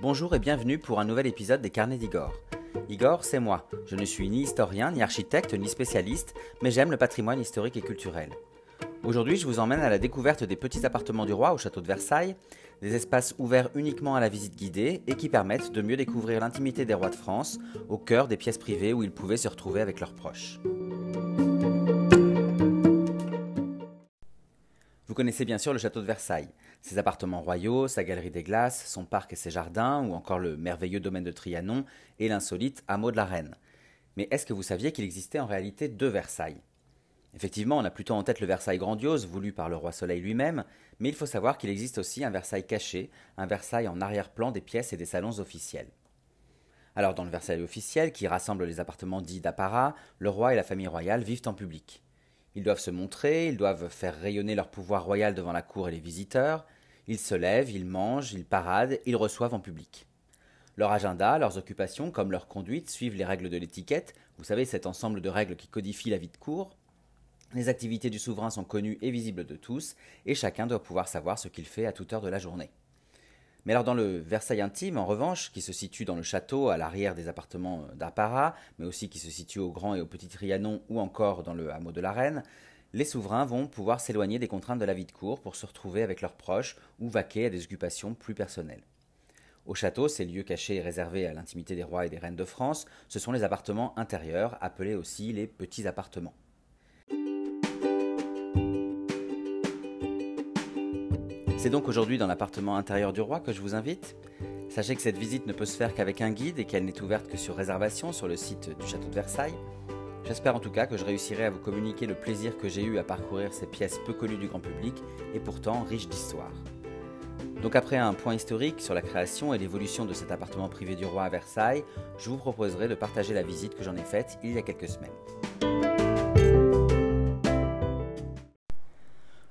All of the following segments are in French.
Bonjour et bienvenue pour un nouvel épisode des Carnets d'Igor. Igor, c'est moi. Je ne suis ni historien, ni architecte, ni spécialiste, mais j'aime le patrimoine historique et culturel. Aujourd'hui, je vous emmène à la découverte des petits appartements du roi au château de Versailles, des espaces ouverts uniquement à la visite guidée et qui permettent de mieux découvrir l'intimité des rois de France au cœur des pièces privées où ils pouvaient se retrouver avec leurs proches. Connaissez bien sûr le château de Versailles, ses appartements royaux, sa galerie des glaces, son parc et ses jardins, ou encore le merveilleux domaine de Trianon et l'insolite hameau de la Reine. Mais est-ce que vous saviez qu'il existait en réalité deux Versailles? Effectivement, on a plutôt en tête le Versailles grandiose, voulu par le roi Soleil lui-même, mais il faut savoir qu'il existe aussi un Versailles caché, un Versailles en arrière-plan des pièces et des salons officiels. Alors dans le Versailles officiel, qui rassemble les appartements dits d'apparat, le roi et la famille royale vivent en public. Ils doivent se montrer, ils doivent faire rayonner leur pouvoir royal devant la cour et les visiteurs, ils se lèvent, ils mangent, ils paradent, ils reçoivent en public. Leur agenda, leurs occupations, comme leur conduite, suivent les règles de l'étiquette, vous savez, cet ensemble de règles qui codifie la vie de cour, les activités du souverain sont connues et visibles de tous, et chacun doit pouvoir savoir ce qu'il fait à toute heure de la journée. Mais alors dans le Versailles intime, en revanche, qui se situe dans le château à l'arrière des appartements d'apparat, mais aussi qui se situe au Grand et au Petit Trianon ou encore dans le hameau de la Reine, les souverains vont pouvoir s'éloigner des contraintes de la vie de cour pour se retrouver avec leurs proches ou vaquer à des occupations plus personnelles. Au château, ces lieux cachés et réservés à l'intimité des rois et des reines de France, ce sont les appartements intérieurs, appelés aussi les petits appartements. C'est donc aujourd'hui dans l'appartement intérieur du roi que je vous invite. Sachez que cette visite ne peut se faire qu'avec un guide et qu'elle n'est ouverte que sur réservation sur le site du château de Versailles. J'espère en tout cas que je réussirai à vous communiquer le plaisir que j'ai eu à parcourir ces pièces peu connues du grand public et pourtant riches d'histoire. Donc après un point historique sur la création et l'évolution de cet appartement privé du roi à Versailles, je vous proposerai de partager la visite que j'en ai faite il y a quelques semaines.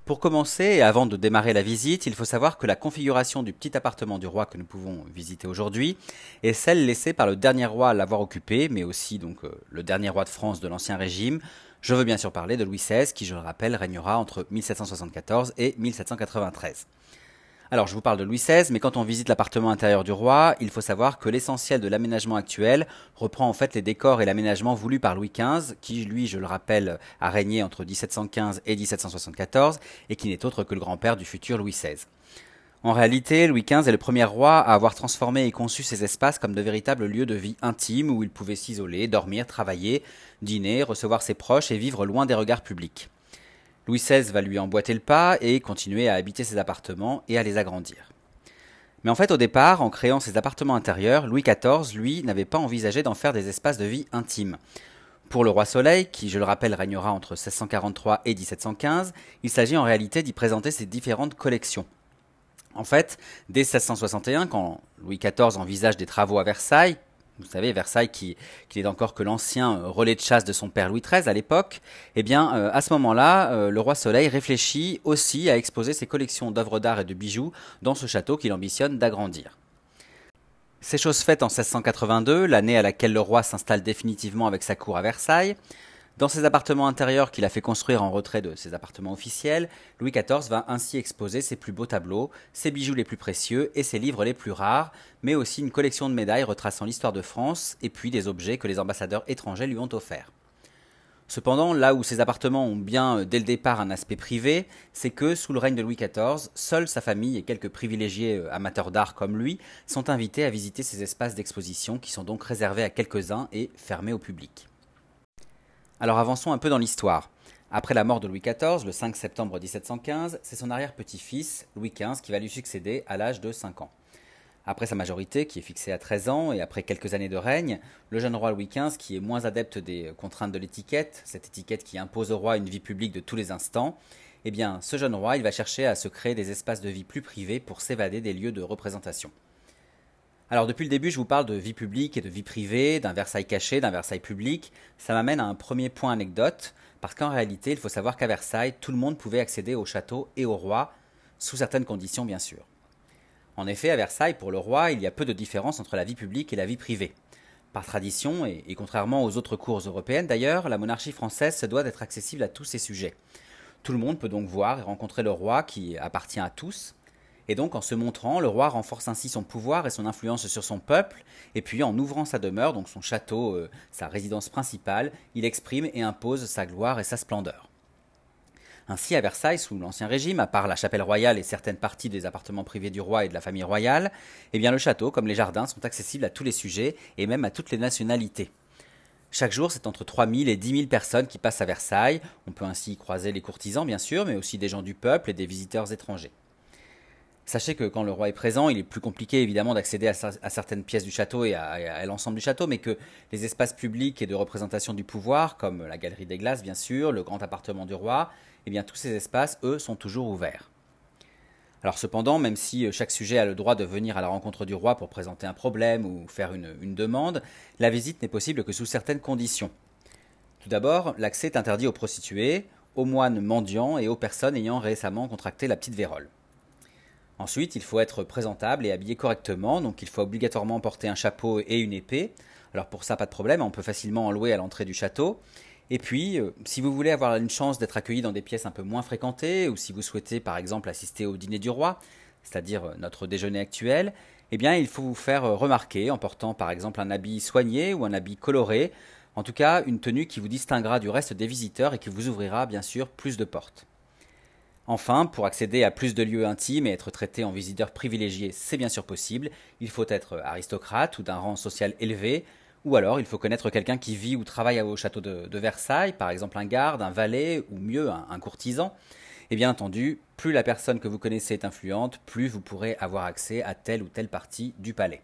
Pour commencer, et avant de démarrer la visite, il faut savoir que la configuration du petit appartement du roi que nous pouvons visiter aujourd'hui est celle laissée par le dernier roi à l'avoir occupé, mais aussi donc euh, le dernier roi de France de l'Ancien Régime. Je veux bien sûr parler de Louis XVI, qui, je le rappelle, régnera entre 1774 et 1793. Alors, je vous parle de Louis XVI, mais quand on visite l'appartement intérieur du roi, il faut savoir que l'essentiel de l'aménagement actuel reprend en fait les décors et l'aménagement voulu par Louis XV, qui, lui, je le rappelle, a régné entre 1715 et 1774, et qui n'est autre que le grand-père du futur Louis XVI. En réalité, Louis XV est le premier roi à avoir transformé et conçu ces espaces comme de véritables lieux de vie intimes où il pouvait s'isoler, dormir, travailler, dîner, recevoir ses proches et vivre loin des regards publics. Louis XVI va lui emboîter le pas et continuer à habiter ses appartements et à les agrandir. Mais en fait, au départ, en créant ses appartements intérieurs, Louis XIV, lui, n'avait pas envisagé d'en faire des espaces de vie intimes. Pour le roi Soleil, qui, je le rappelle, régnera entre 1643 et 1715, il s'agit en réalité d'y présenter ses différentes collections. En fait, dès 1661, quand Louis XIV envisage des travaux à Versailles, vous savez, Versailles, qui, qui n'est encore que l'ancien euh, relais de chasse de son père Louis XIII à l'époque, eh bien, euh, à ce moment-là, euh, le roi Soleil réfléchit aussi à exposer ses collections d'œuvres d'art et de bijoux dans ce château qu'il ambitionne d'agrandir. C'est chose faite en 1682, l'année à laquelle le roi s'installe définitivement avec sa cour à Versailles. Dans ses appartements intérieurs qu'il a fait construire en retrait de ses appartements officiels, Louis XIV va ainsi exposer ses plus beaux tableaux, ses bijoux les plus précieux et ses livres les plus rares, mais aussi une collection de médailles retraçant l'histoire de France et puis des objets que les ambassadeurs étrangers lui ont offerts. Cependant, là où ses appartements ont bien euh, dès le départ un aspect privé, c'est que sous le règne de Louis XIV, seule sa famille et quelques privilégiés euh, amateurs d'art comme lui sont invités à visiter ces espaces d'exposition qui sont donc réservés à quelques-uns et fermés au public. Alors avançons un peu dans l'histoire. Après la mort de Louis XIV, le 5 septembre 1715, c'est son arrière-petit-fils, Louis XV, qui va lui succéder à l'âge de 5 ans. Après sa majorité, qui est fixée à 13 ans, et après quelques années de règne, le jeune roi Louis XV, qui est moins adepte des contraintes de l'étiquette, cette étiquette qui impose au roi une vie publique de tous les instants, eh bien, ce jeune roi, il va chercher à se créer des espaces de vie plus privés pour s'évader des lieux de représentation. Alors depuis le début, je vous parle de vie publique et de vie privée, d'un Versailles caché, d'un Versailles public. Ça m'amène à un premier point anecdote, parce qu'en réalité, il faut savoir qu'à Versailles, tout le monde pouvait accéder au château et au roi, sous certaines conditions bien sûr. En effet, à Versailles, pour le roi, il y a peu de différence entre la vie publique et la vie privée. Par tradition, et, contrairement aux autres cours européennes d'ailleurs, la monarchie française se doit d'être accessible à tous ses sujets. Tout le monde peut donc voir et rencontrer le roi qui appartient à tous, Et donc en se montrant, le roi renforce ainsi son pouvoir et son influence sur son peuple, et puis en ouvrant sa demeure, donc son château, euh, sa résidence principale, il exprime et impose sa gloire et sa splendeur. Ainsi, à Versailles, sous l'Ancien Régime, à part la chapelle royale et certaines parties des appartements privés du roi et de la famille royale, eh bien le château, comme les jardins, sont accessibles à tous les sujets et même à toutes les nationalités. Chaque jour, c'est entre 3000 et 10 000 personnes qui passent à Versailles. On peut ainsi croiser les courtisans, bien sûr, mais aussi des gens du peuple et des visiteurs étrangers. Sachez que quand le roi est présent, il est plus compliqué évidemment d'accéder à, certaines pièces du château et à, l'ensemble du château, mais que les espaces publics et de représentation du pouvoir, comme la galerie des glaces bien sûr, le grand appartement du roi, eh bien tous ces espaces, eux, sont toujours ouverts. Alors cependant, même si euh, chaque sujet a le droit de venir à la rencontre du roi pour présenter un problème ou faire une, une demande, la visite n'est possible que sous certaines conditions. Tout d'abord, l'accès est interdit aux prostituées, aux moines mendiants et aux personnes ayant récemment contracté la petite vérole. Ensuite, il faut être présentable et habillé correctement, donc il faut obligatoirement porter un chapeau et une épée. Alors pour ça, pas de problème, on peut facilement en louer à l'entrée du château. Et puis, euh, si vous voulez avoir une chance d'être accueilli dans des pièces un peu moins fréquentées, ou si vous souhaitez par exemple assister au dîner du roi, c'est-à-dire euh, notre déjeuner actuel, eh bien il faut vous faire euh, remarquer en portant par exemple un habit soigné ou un habit coloré, en tout cas une tenue qui vous distinguera du reste des visiteurs et qui vous ouvrira bien sûr plus de portes. Enfin, pour accéder à plus de lieux intimes et être traité en visiteur privilégié, c'est bien sûr possible, il faut être aristocrate ou d'un rang social élevé, ou alors il faut connaître quelqu'un qui vit ou travaille au château de, Versailles, par exemple un garde, un valet, ou mieux un, courtisan. Et bien entendu, plus la personne que vous connaissez est influente, plus vous pourrez avoir accès à telle ou telle partie du palais.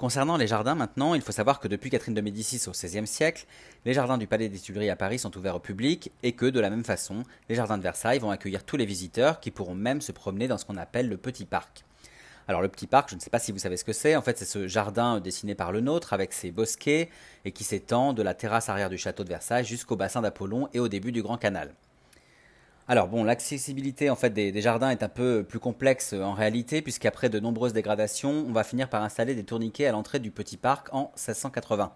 Concernant les jardins maintenant, il faut savoir que depuis Catherine de Médicis au XVIe siècle, les jardins du Palais des Tuileries à Paris sont ouverts au public et que de la même façon, les jardins de Versailles vont accueillir tous les visiteurs qui pourront même se promener dans ce qu'on appelle le petit parc. Alors le petit parc, je ne sais pas si vous savez ce que c'est, en fait c'est ce jardin dessiné par le nôtre avec ses bosquets et qui s'étend de la terrasse arrière du château de Versailles jusqu'au bassin d'Apollon et au début du Grand Canal. Alors bon, l'accessibilité en fait des, jardins est un peu plus complexe euh, en réalité, puisqu'après de nombreuses dégradations, on va finir par installer des tourniquets à l'entrée du petit parc en 1680.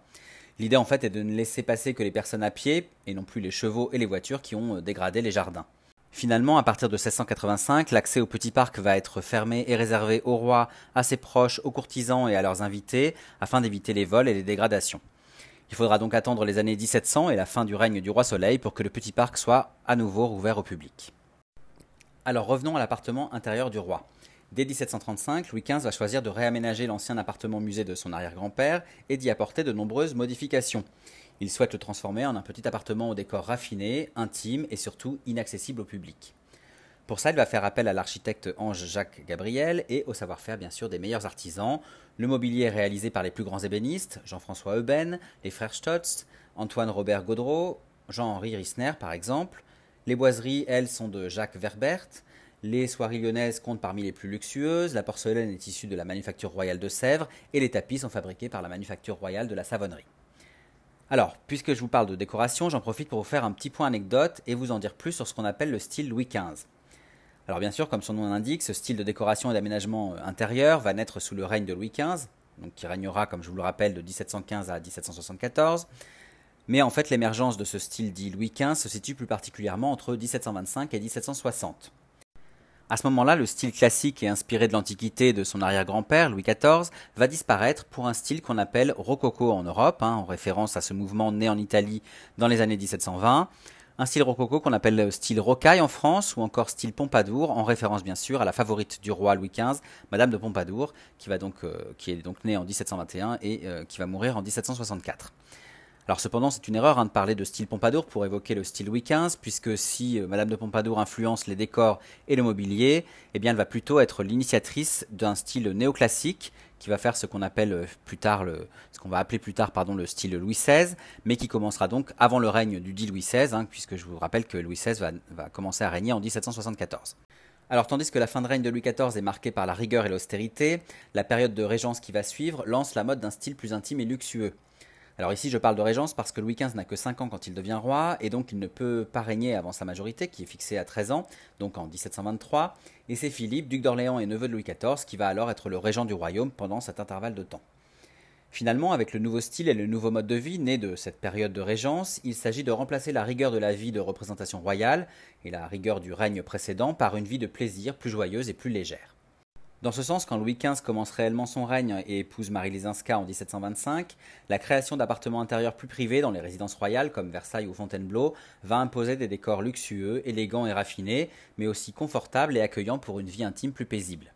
L'idée en fait est de ne laisser passer que les personnes à pied, et non plus les chevaux et les voitures qui ont euh, dégradé les jardins. Finalement, à partir de 1685, l'accès au petit parc va être fermé et réservé aux rois, à ses proches, aux courtisans et à leurs invités, afin d'éviter les vols et les dégradations. Il faudra donc attendre les années 1700 et la fin du règne du roi Soleil pour que le petit parc soit à nouveau rouvert au public. Alors revenons à l'appartement intérieur du roi. Dès 1735, Louis XV va choisir de réaménager l'ancien appartement musée de son arrière-grand-père et d'y apporter de nombreuses modifications. Il souhaite le transformer en un petit appartement au décor raffiné, intime et surtout inaccessible au public. Pour ça, il va faire appel à l'architecte Ange-Jacques Gabriel et au savoir-faire bien sûr des meilleurs artisans. Le mobilier est réalisé par les plus grands ébénistes, Jean-François Euben, les frères Stotz, Antoine Robert Gaudreau, Jean-Henri Rissner par exemple. Les boiseries, elles, sont de Jacques Verbert. Les soieries lyonnaises comptent parmi les plus luxueuses. La porcelaine est issue de la manufacture royale de Sèvres et les tapis sont fabriqués par la manufacture royale de la Savonnerie. Alors, puisque je vous parle de décoration, j'en profite pour vous faire un petit point anecdote et vous en dire plus sur ce qu'on appelle le style Louis XV. Alors bien sûr, comme son nom l'indique, ce style de décoration et d'aménagement euh, intérieur va naître sous le règne de Louis XV, qui régnera, comme je vous le rappelle, de 1715 à 1774. Mais en fait, l'émergence de ce style dit Louis XV se situe plus particulièrement entre 1725 et 1760. À ce moment-là, le style classique et inspiré de l'Antiquité de son arrière-grand-père, Louis XIV, va disparaître pour un style qu'on appelle rococo en Europe, hein, en référence à ce mouvement né en Italie dans les années 1720, un style rococo qu'on appelle style rocaille en France ou encore style Pompadour, en référence bien sûr à la favorite du roi Louis XV, Madame de Pompadour, euh, qui est donc née en 1721 et euh, qui va mourir en 1764. Alors cependant, c'est une erreur hein, de parler de style Pompadour pour évoquer le style Louis XV, puisque si euh, Madame de Pompadour influence les décors et le mobilier, eh bien elle va plutôt être l'initiatrice d'un style néoclassique qui va faire ce qu'on appelle euh, plus tard va appeler plus tard le style Louis XVI, mais qui commencera donc avant le règne du dit Louis XVI, hein, puisque je vous rappelle que Louis XVI va, va commencer à régner en 1774. Alors tandis que la fin de règne de Louis XIV est marquée par la rigueur et l'austérité, la période de régence qui va suivre lance la mode d'un style plus intime et luxueux. Alors ici, je parle de régence parce que Louis XV n'a que 5 ans quand il devient roi, et donc il ne peut pas régner avant sa majorité, qui est fixée à 13 ans, donc en 1723, et c'est Philippe, duc d'Orléans et neveu de Louis XIV, qui va alors être le régent du royaume pendant cet intervalle de temps. Finalement, avec le nouveau style et le nouveau mode de vie né de cette période de régence, il s'agit de remplacer la rigueur de la vie de représentation royale et la rigueur du règne précédent par une vie de plaisir plus joyeuse et plus légère. Dans ce sens, quand Louis XV commence réellement son règne et épouse Marie Lisinska en 1725, la création d'appartements intérieurs plus privés dans les résidences royales comme Versailles ou Fontainebleau va imposer des décors luxueux, élégants et raffinés, mais aussi confortables et accueillants pour une vie intime plus paisible.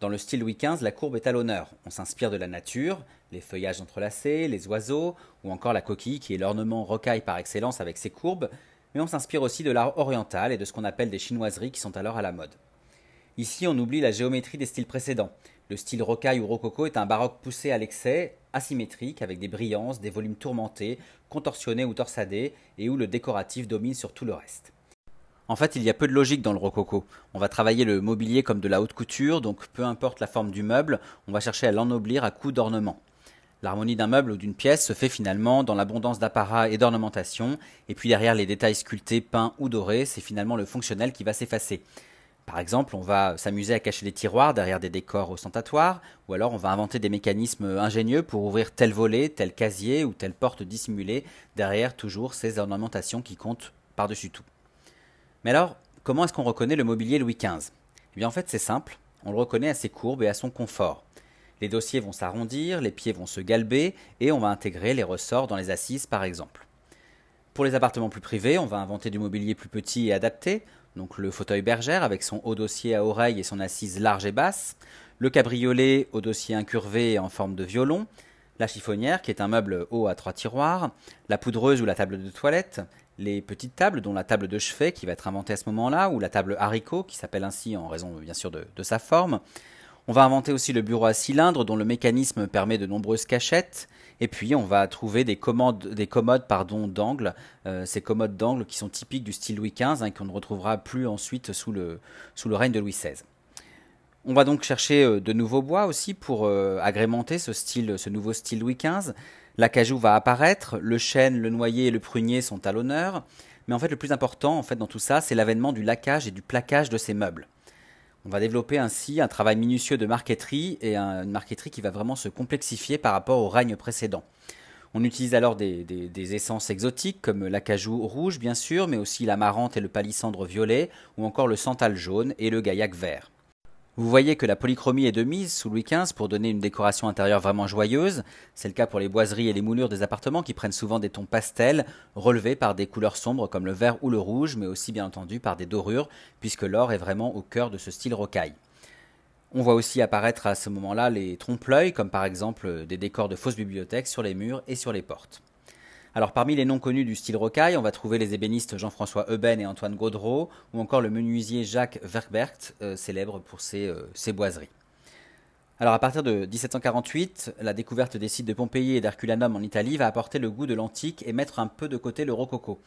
Dans le style Louis XV, la courbe est à l'honneur. On s'inspire de la nature, les feuillages entrelacés, les oiseaux, ou encore la coquille qui est l'ornement rocaille par excellence avec ses courbes, mais on s'inspire aussi de l'art oriental et de ce qu'on appelle des chinoiseries qui sont alors à la mode. Ici, on oublie la géométrie des styles précédents. Le style rocaille ou rococo est un baroque poussé à l'excès, asymétrique, avec des brillances, des volumes tourmentés, contorsionnés ou torsadés, et où le décoratif domine sur tout le reste. En fait, il y a peu de logique dans le rococo. On va travailler le mobilier comme de la haute couture, donc peu importe la forme du meuble, on va chercher à l'ennoblir à coups d'ornement. L'harmonie d'un meuble ou d'une pièce se fait finalement dans l'abondance d'apparat et d'ornementation, et puis derrière les détails sculptés, peints ou dorés, c'est finalement le fonctionnel qui va s'effacer. Par exemple, on va s'amuser à cacher les tiroirs derrière des décors ostentatoires, ou alors on va inventer des mécanismes ingénieux pour ouvrir tel volet, tel casier ou telle porte dissimulée derrière toujours ces ornementations qui comptent par-dessus tout. Mais alors, comment est-ce qu'on reconnaît le mobilier Louis XV Eh bien en fait c'est simple, on le reconnaît à ses courbes et à son confort. Les dossiers vont s'arrondir, les pieds vont se galber et on va intégrer les ressorts dans les assises par exemple. Pour les appartements plus privés, on va inventer du mobilier plus petit et adapté, donc le fauteuil bergère avec son haut dossier à oreille et son assise large et basse, le cabriolet au dossier incurvé en forme de violon, la chiffonnière qui est un meuble haut à trois tiroirs, la poudreuse ou la table de toilette, les petites tables dont la table de chevet qui va être inventée à ce moment-là, ou la table haricot qui s'appelle ainsi en raison bien sûr de, de sa forme, on va inventer aussi le bureau à cylindre dont le mécanisme permet de nombreuses cachettes. Et puis on va trouver des, commodes, des commodes d'angle, euh, ces commodes d'angle qui sont typiques du style Louis XV hein, qu'on ne retrouvera plus ensuite sous le, règne de Louis XVI. On va donc chercher euh, de nouveaux bois aussi pour euh, agrémenter ce nouveau style Louis XV. L'acajou va apparaître, le chêne, le noyer et le prunier sont à l'honneur. Mais en fait, le plus important en fait, dans tout ça, c'est l'avènement du laquage et du plaquage de ces meubles. On va développer ainsi un travail minutieux de marqueterie et une marqueterie qui va vraiment se complexifier par rapport au règne précédent. On utilise alors des, essences exotiques comme l'acajou rouge bien sûr, mais aussi l'amarante et le palissandre violet, ou encore le santal jaune et le gaillac vert. Vous voyez que la polychromie est de mise sous Louis XV pour donner une décoration intérieure vraiment joyeuse. C'est le cas pour les boiseries et les moulures des appartements qui prennent souvent des tons pastels, relevés par des couleurs sombres comme le vert ou le rouge, mais aussi bien entendu par des dorures, puisque l'or est vraiment au cœur de ce style rocaille. On voit aussi apparaître à ce moment-là les trompe-l'œil, comme par exemple des décors de fausses bibliothèques sur les murs et sur les portes. Alors parmi les noms connus du style rocaille, on va trouver les ébénistes Jean-François Euben et Antoine Gaudreau, ou encore le menuisier Jacques Verkbert, euh, célèbre pour euh, ses, boiseries. Alors à partir de 1748, la découverte des sites de Pompéi et d'Herculanum en Italie va apporter le goût de l'antique et mettre un peu de côté le rococo.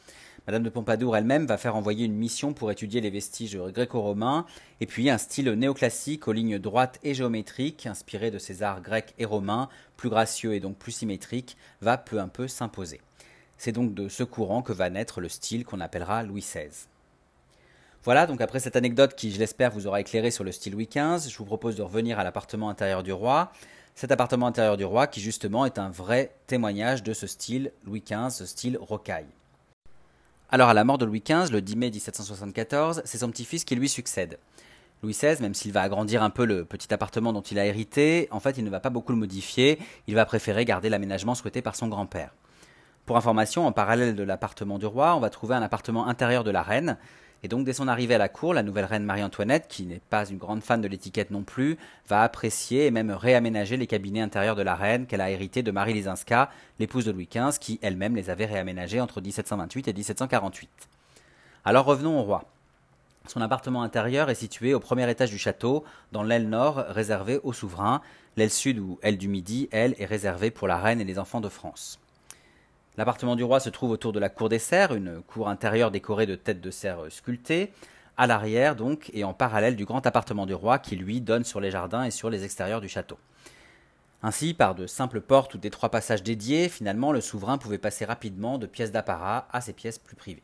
Madame de Pompadour elle-même va faire envoyer une mission pour étudier les vestiges gréco-romains, et puis un style néoclassique aux lignes droites et géométriques, inspiré de ces arts grecs et romains, plus gracieux et donc plus symétriques, va peu à peu s'imposer. C'est donc de ce courant que va naître le style qu'on appellera Louis XVI. Voilà, donc après cette anecdote qui, je l'espère, vous aura éclairé sur le style Louis XV, je vous propose de revenir à l'appartement intérieur du roi. Cet appartement intérieur du roi qui justement est un vrai témoignage de ce style Louis XV, ce style rocaille. Alors à la mort de Louis XV, le 10 mai 1774, c'est son petit-fils qui lui succède. Louis XVI, même s'il va agrandir un peu le petit appartement dont il a hérité, en fait il ne va pas beaucoup le modifier, il va préférer garder l'aménagement souhaité par son grand-père. Pour information, en parallèle de l'appartement du roi, on va trouver un appartement intérieur de la reine. Et donc, dès son arrivée à la cour, la nouvelle reine Marie-Antoinette, qui n'est pas une grande fan de l'étiquette non plus, va apprécier et même réaménager les cabinets intérieurs de la reine qu'elle a hérités de Marie Lisinska, l'épouse de Louis XV, qui elle-même les avait réaménagés entre 1728 et 1748. Alors revenons au roi. Son appartement intérieur est situé au premier étage du château, dans l'aile nord réservée aux souverains. L'aile sud ou aile du midi, elle, est réservée pour la reine et les enfants de France. L'appartement du roi se trouve autour de la cour des serres, une cour intérieure décorée de têtes de serres sculptées, à l'arrière donc et en parallèle du grand appartement du roi qui lui donne sur les jardins et sur les extérieurs du château. Ainsi, par de simples portes ou des trois passages dédiés, finalement le souverain pouvait passer rapidement de pièces d'apparat à ses pièces plus privées.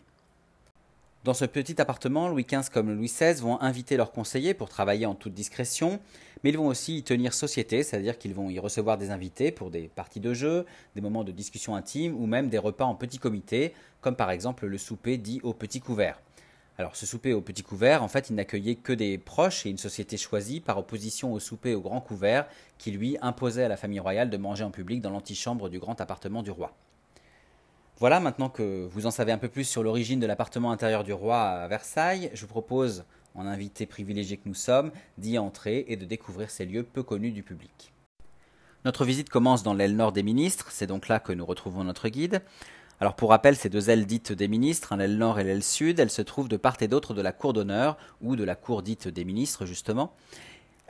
Dans ce petit appartement, Louis XV comme Louis XVI vont inviter leurs conseillers pour travailler en toute discrétion, mais ils vont aussi y tenir société, c'est-à-dire qu'ils vont y recevoir des invités pour des parties de jeu, des moments de discussion intime ou même des repas en petit comité, comme par exemple le souper dit au petit couvert. Alors ce souper au petit couvert, en fait, il n'accueillait que des proches et une société choisie par opposition au souper au grand couvert qui lui imposait à la famille royale de manger en public dans l'antichambre du grand appartement du roi. Voilà, maintenant que vous en savez un peu plus sur l'origine de l'appartement intérieur du roi à Versailles, je vous propose, en invité privilégié que nous sommes, d'y entrer et de découvrir ces lieux peu connus du public. Notre visite commence dans l'aile nord des ministres, c'est donc là que nous retrouvons notre guide. Alors pour rappel, ces deux ailes dites des ministres, hein, l'aile nord et l'aile sud, elles se trouvent de part et d'autre de la cour d'honneur, ou de la cour dite des ministres justement.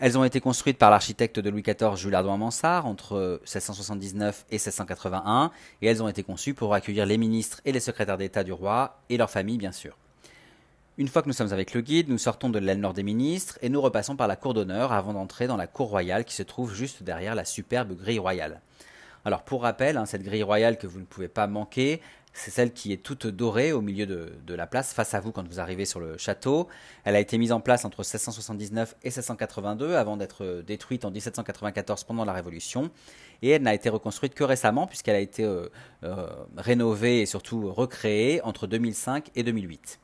Elles ont été construites par l'architecte de Louis XIV Jules Ardouin Mansart entre 1679 et 1681, et elles ont été conçues pour accueillir les ministres et les secrétaires d'État du roi, et leurs familles bien sûr. Une fois que nous sommes avec le guide, nous sortons de l'aile nord des ministres et nous repassons par la cour d'honneur avant d'entrer dans la cour royale qui se trouve juste derrière la superbe grille royale. Alors pour rappel, hein, cette grille royale que vous ne pouvez pas manquer, c'est celle qui est toute dorée au milieu de, la place, face à vous quand vous arrivez sur le château. Elle a été mise en place entre 1679 et 1682 avant d'être détruite en 1794 pendant la Révolution. Et elle n'a été reconstruite que récemment puisqu'elle a été euh, euh, rénovée et surtout recréée entre 2005 et 2008.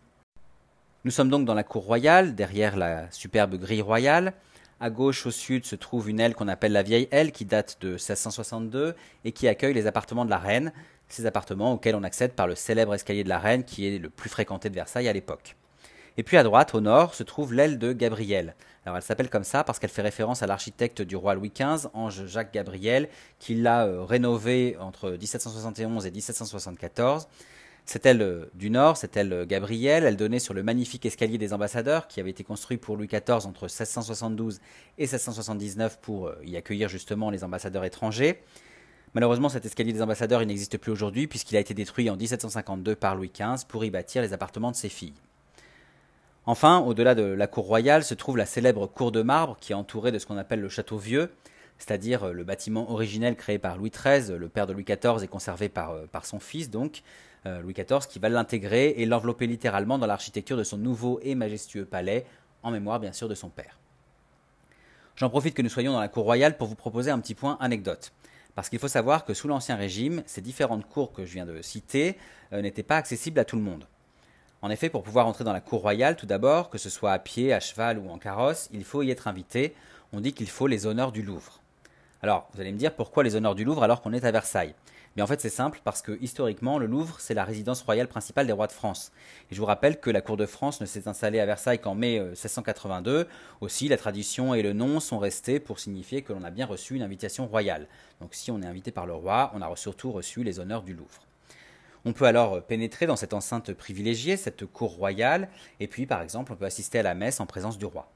Nous sommes donc dans la cour royale, derrière la superbe grille royale. À gauche, au sud, se trouve une aile qu'on appelle la vieille aile, qui date de 1662 et qui accueille les appartements de la reine, ces appartements auxquels on accède par le célèbre escalier de la reine, qui est le plus fréquenté de Versailles à l'époque. Et puis à droite, au nord, se trouve l'aile de Gabriel. Alors elle s'appelle comme ça parce qu'elle fait référence à l'architecte du roi Louis XV, Ange Jacques Gabriel, qui l'a euh, rénové entre 1771 et 1774. Cette aile euh, du nord, cette aile euh, Gabriel, elle donnait sur le magnifique escalier des ambassadeurs qui avait été construit pour Louis XIV entre 1672 et 1679 pour euh, y accueillir justement les ambassadeurs étrangers. Malheureusement, cet escalier des ambassadeurs n'existe plus aujourd'hui puisqu'il a été détruit en 1752 par Louis XV pour y bâtir les appartements de ses filles. Enfin, au-delà de la cour royale se trouve la célèbre cour de marbre qui est entourée de ce qu'on appelle le château vieux, c'est-à-dire le bâtiment originel créé par Louis XIII, le père de Louis XIV et conservé par, par son fils donc, euh, Louis XIV, qui va l'intégrer et l'envelopper littéralement dans l'architecture de son nouveau et majestueux palais, en mémoire bien sûr de son père. J'en profite que nous soyons dans la cour royale pour vous proposer un petit point anecdote. Parce qu'il faut savoir que sous l'Ancien Régime, ces différentes cours que je viens de citer euh, n'étaient pas accessibles à tout le monde. En effet, pour pouvoir entrer dans la cour royale, tout d'abord, que ce soit à pied, à cheval ou en carrosse, il faut y être invité. On dit qu'il faut les honneurs du Louvre. Alors, vous allez me dire pourquoi les honneurs du Louvre alors qu'on est à Versailles? Mais en fait, c'est simple parce que historiquement, le Louvre, c'est la résidence royale principale des rois de France. Et je vous rappelle que la cour de France ne s'est installée à Versailles qu'en mai 1682. Euh, Aussi, la tradition et le nom sont restés pour signifier que l'on a bien reçu une invitation royale. Donc, si on est invité par le roi, on a surtout reçu les honneurs du Louvre. On peut alors euh, pénétrer dans cette enceinte privilégiée, cette cour royale, et puis par exemple on peut assister à la messe en présence du roi.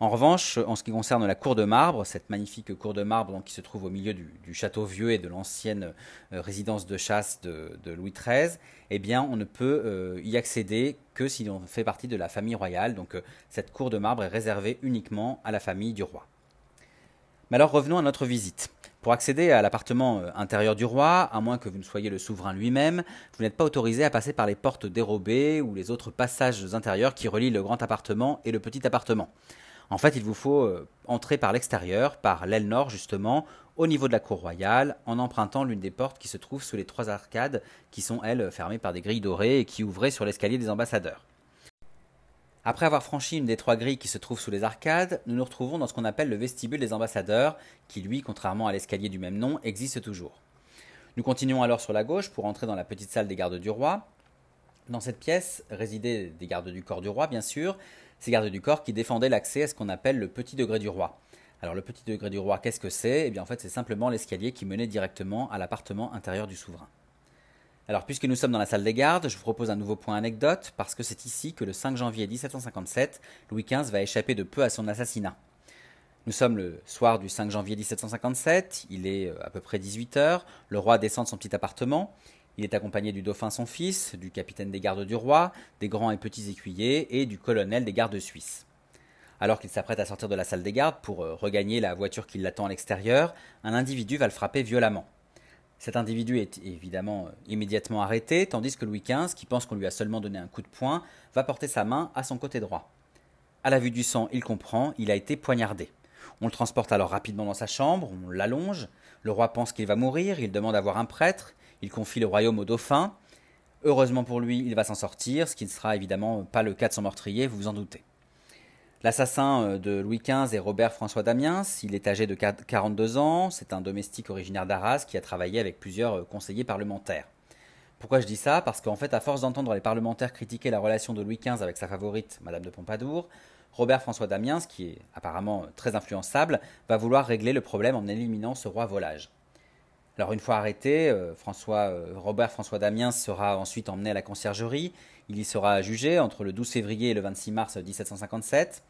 En revanche, en ce qui concerne la cour de marbre, cette magnifique cour de marbre qui se trouve au milieu du, château vieux et de l'ancienne euh, résidence de chasse de, Louis XIII, eh bien, on ne peut euh, y accéder que si l'on fait partie de la famille royale. Donc, euh, cette cour de marbre est réservée uniquement à la famille du roi. Mais alors, revenons à notre visite. Pour accéder à l'appartement intérieur du roi, à moins que vous ne soyez le souverain lui-même, vous n'êtes pas autorisé à passer par les portes dérobées ou les autres passages intérieurs qui relient le grand appartement et le petit appartement. En fait, il vous faut euh, entrer par l'extérieur, par l'aile nord justement, au niveau de la cour royale, en empruntant l'une des portes qui se trouve sous les trois arcades, qui sont elles fermées par des grilles dorées et qui ouvraient sur l'escalier des ambassadeurs. Après avoir franchi une des trois grilles qui se trouvent sous les arcades, nous nous retrouvons dans ce qu'on appelle le vestibule des ambassadeurs, qui lui, contrairement à l'escalier du même nom, existe toujours. Nous continuons alors sur la gauche pour entrer dans la petite salle des gardes du roi. Dans cette pièce résidaient des gardes du corps du roi, bien sûr, ces gardes du corps qui défendaient l'accès à ce qu'on appelle le petit degré du roi. Alors le petit degré du roi, qu'est-ce que c'est? Eh bien en fait c'est simplement l'escalier qui menait directement à l'appartement intérieur du souverain. Alors puisque nous sommes dans la salle des gardes, je vous propose un nouveau point anecdote, parce que c'est ici que le 5 janvier 1757, Louis XV va échapper de peu à son assassinat. Nous sommes le soir du 5 janvier 1757, il est euh, à peu près 18h, le roi descend de son petit appartement, il est accompagné du dauphin son fils, du capitaine des gardes du roi, des grands et petits écuyers et du colonel des gardes suisses. Alors qu'il s'apprête à sortir de la salle des gardes pour euh, regagner la voiture qui l'attend à l'extérieur, un individu va le frapper violemment. Cet individu est évidemment euh, immédiatement arrêté, tandis que Louis XV, qui pense qu'on lui a seulement donné un coup de poing, va porter sa main à son côté droit. À la vue du sang, il comprend, il a été poignardé. On le transporte alors rapidement dans sa chambre, on l'allonge, le roi pense qu'il va mourir, il demande à voir un prêtre, il confie le royaume au dauphin. Heureusement pour lui, il va s'en sortir, ce qui ne sera évidemment pas le cas de son meurtrier, vous vous en doutez. L'assassin euh, de Louis XV est Robert François Damiens. Il est âgé de 42 ans. C'est un domestique originaire d'Arras qui a travaillé avec plusieurs euh, conseillers parlementaires. Pourquoi je dis ça? Parce qu'en fait, à force d'entendre les parlementaires critiquer la relation de Louis XV avec sa favorite, Madame de Pompadour, Robert François Damiens, qui est apparemment très influençable, va vouloir régler le problème en éliminant ce roi volage. Alors une fois arrêté, euh, François, Robert François Damiens sera ensuite emmené à la conciergerie. Il y sera jugé entre le 12 février et le 26 mars 1757.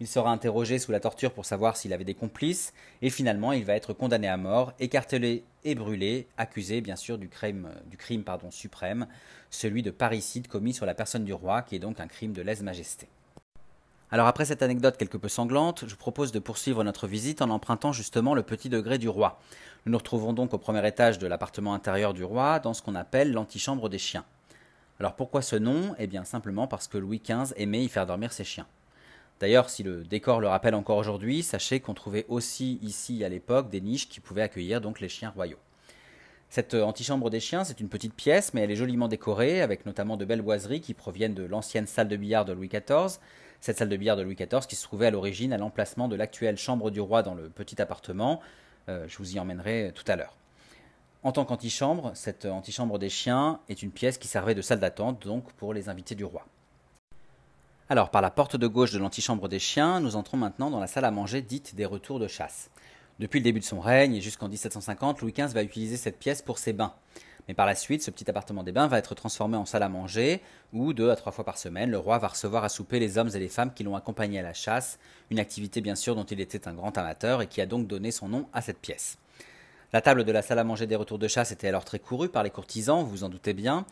Il sera interrogé sous la torture pour savoir s'il avait des complices, et finalement il va être condamné à mort, écartelé et brûlé, accusé bien sûr du crime, du crime pardon, suprême, celui de parricide commis sur la personne du roi, qui est donc un crime de lèse-majesté. Alors après cette anecdote quelque peu sanglante, je propose de poursuivre notre visite en empruntant justement le petit degré du roi. Nous nous retrouvons donc au premier étage de l'appartement intérieur du roi, dans ce qu'on appelle l'antichambre des chiens. Alors pourquoi ce nom? Eh bien simplement parce que Louis XV aimait y faire dormir ses chiens. D'ailleurs, si le décor le rappelle encore aujourd'hui, sachez qu'on trouvait aussi ici à l'époque des niches qui pouvaient accueillir donc les chiens royaux. Cette antichambre des chiens, c'est une petite pièce, mais elle est joliment décorée, avec notamment de belles boiseries qui proviennent de l'ancienne salle de billard de Louis XIV. Cette salle de billard de Louis XIV qui se trouvait à l'origine à l'emplacement de l'actuelle chambre du roi dans le petit appartement. Euh, je vous y emmènerai tout à l'heure. En tant qu'antichambre, cette antichambre des chiens est une pièce qui servait de salle d'attente donc pour les invités du roi. Alors, par la porte de gauche de l'antichambre des chiens, nous entrons maintenant dans la salle à manger dite des retours de chasse. Depuis le début de son règne et jusqu'en 1750, Louis XV va utiliser cette pièce pour ses bains. Mais par la suite, ce petit appartement des bains va être transformé en salle à manger, où deux à trois fois par semaine, le roi va recevoir à souper les hommes et les femmes qui l'ont accompagné à la chasse, une activité bien sûr dont il était un grand amateur et qui a donc donné son nom à cette pièce. La table de la salle à manger des retours de chasse était alors très courue par les courtisans, vous vous en doutez bien,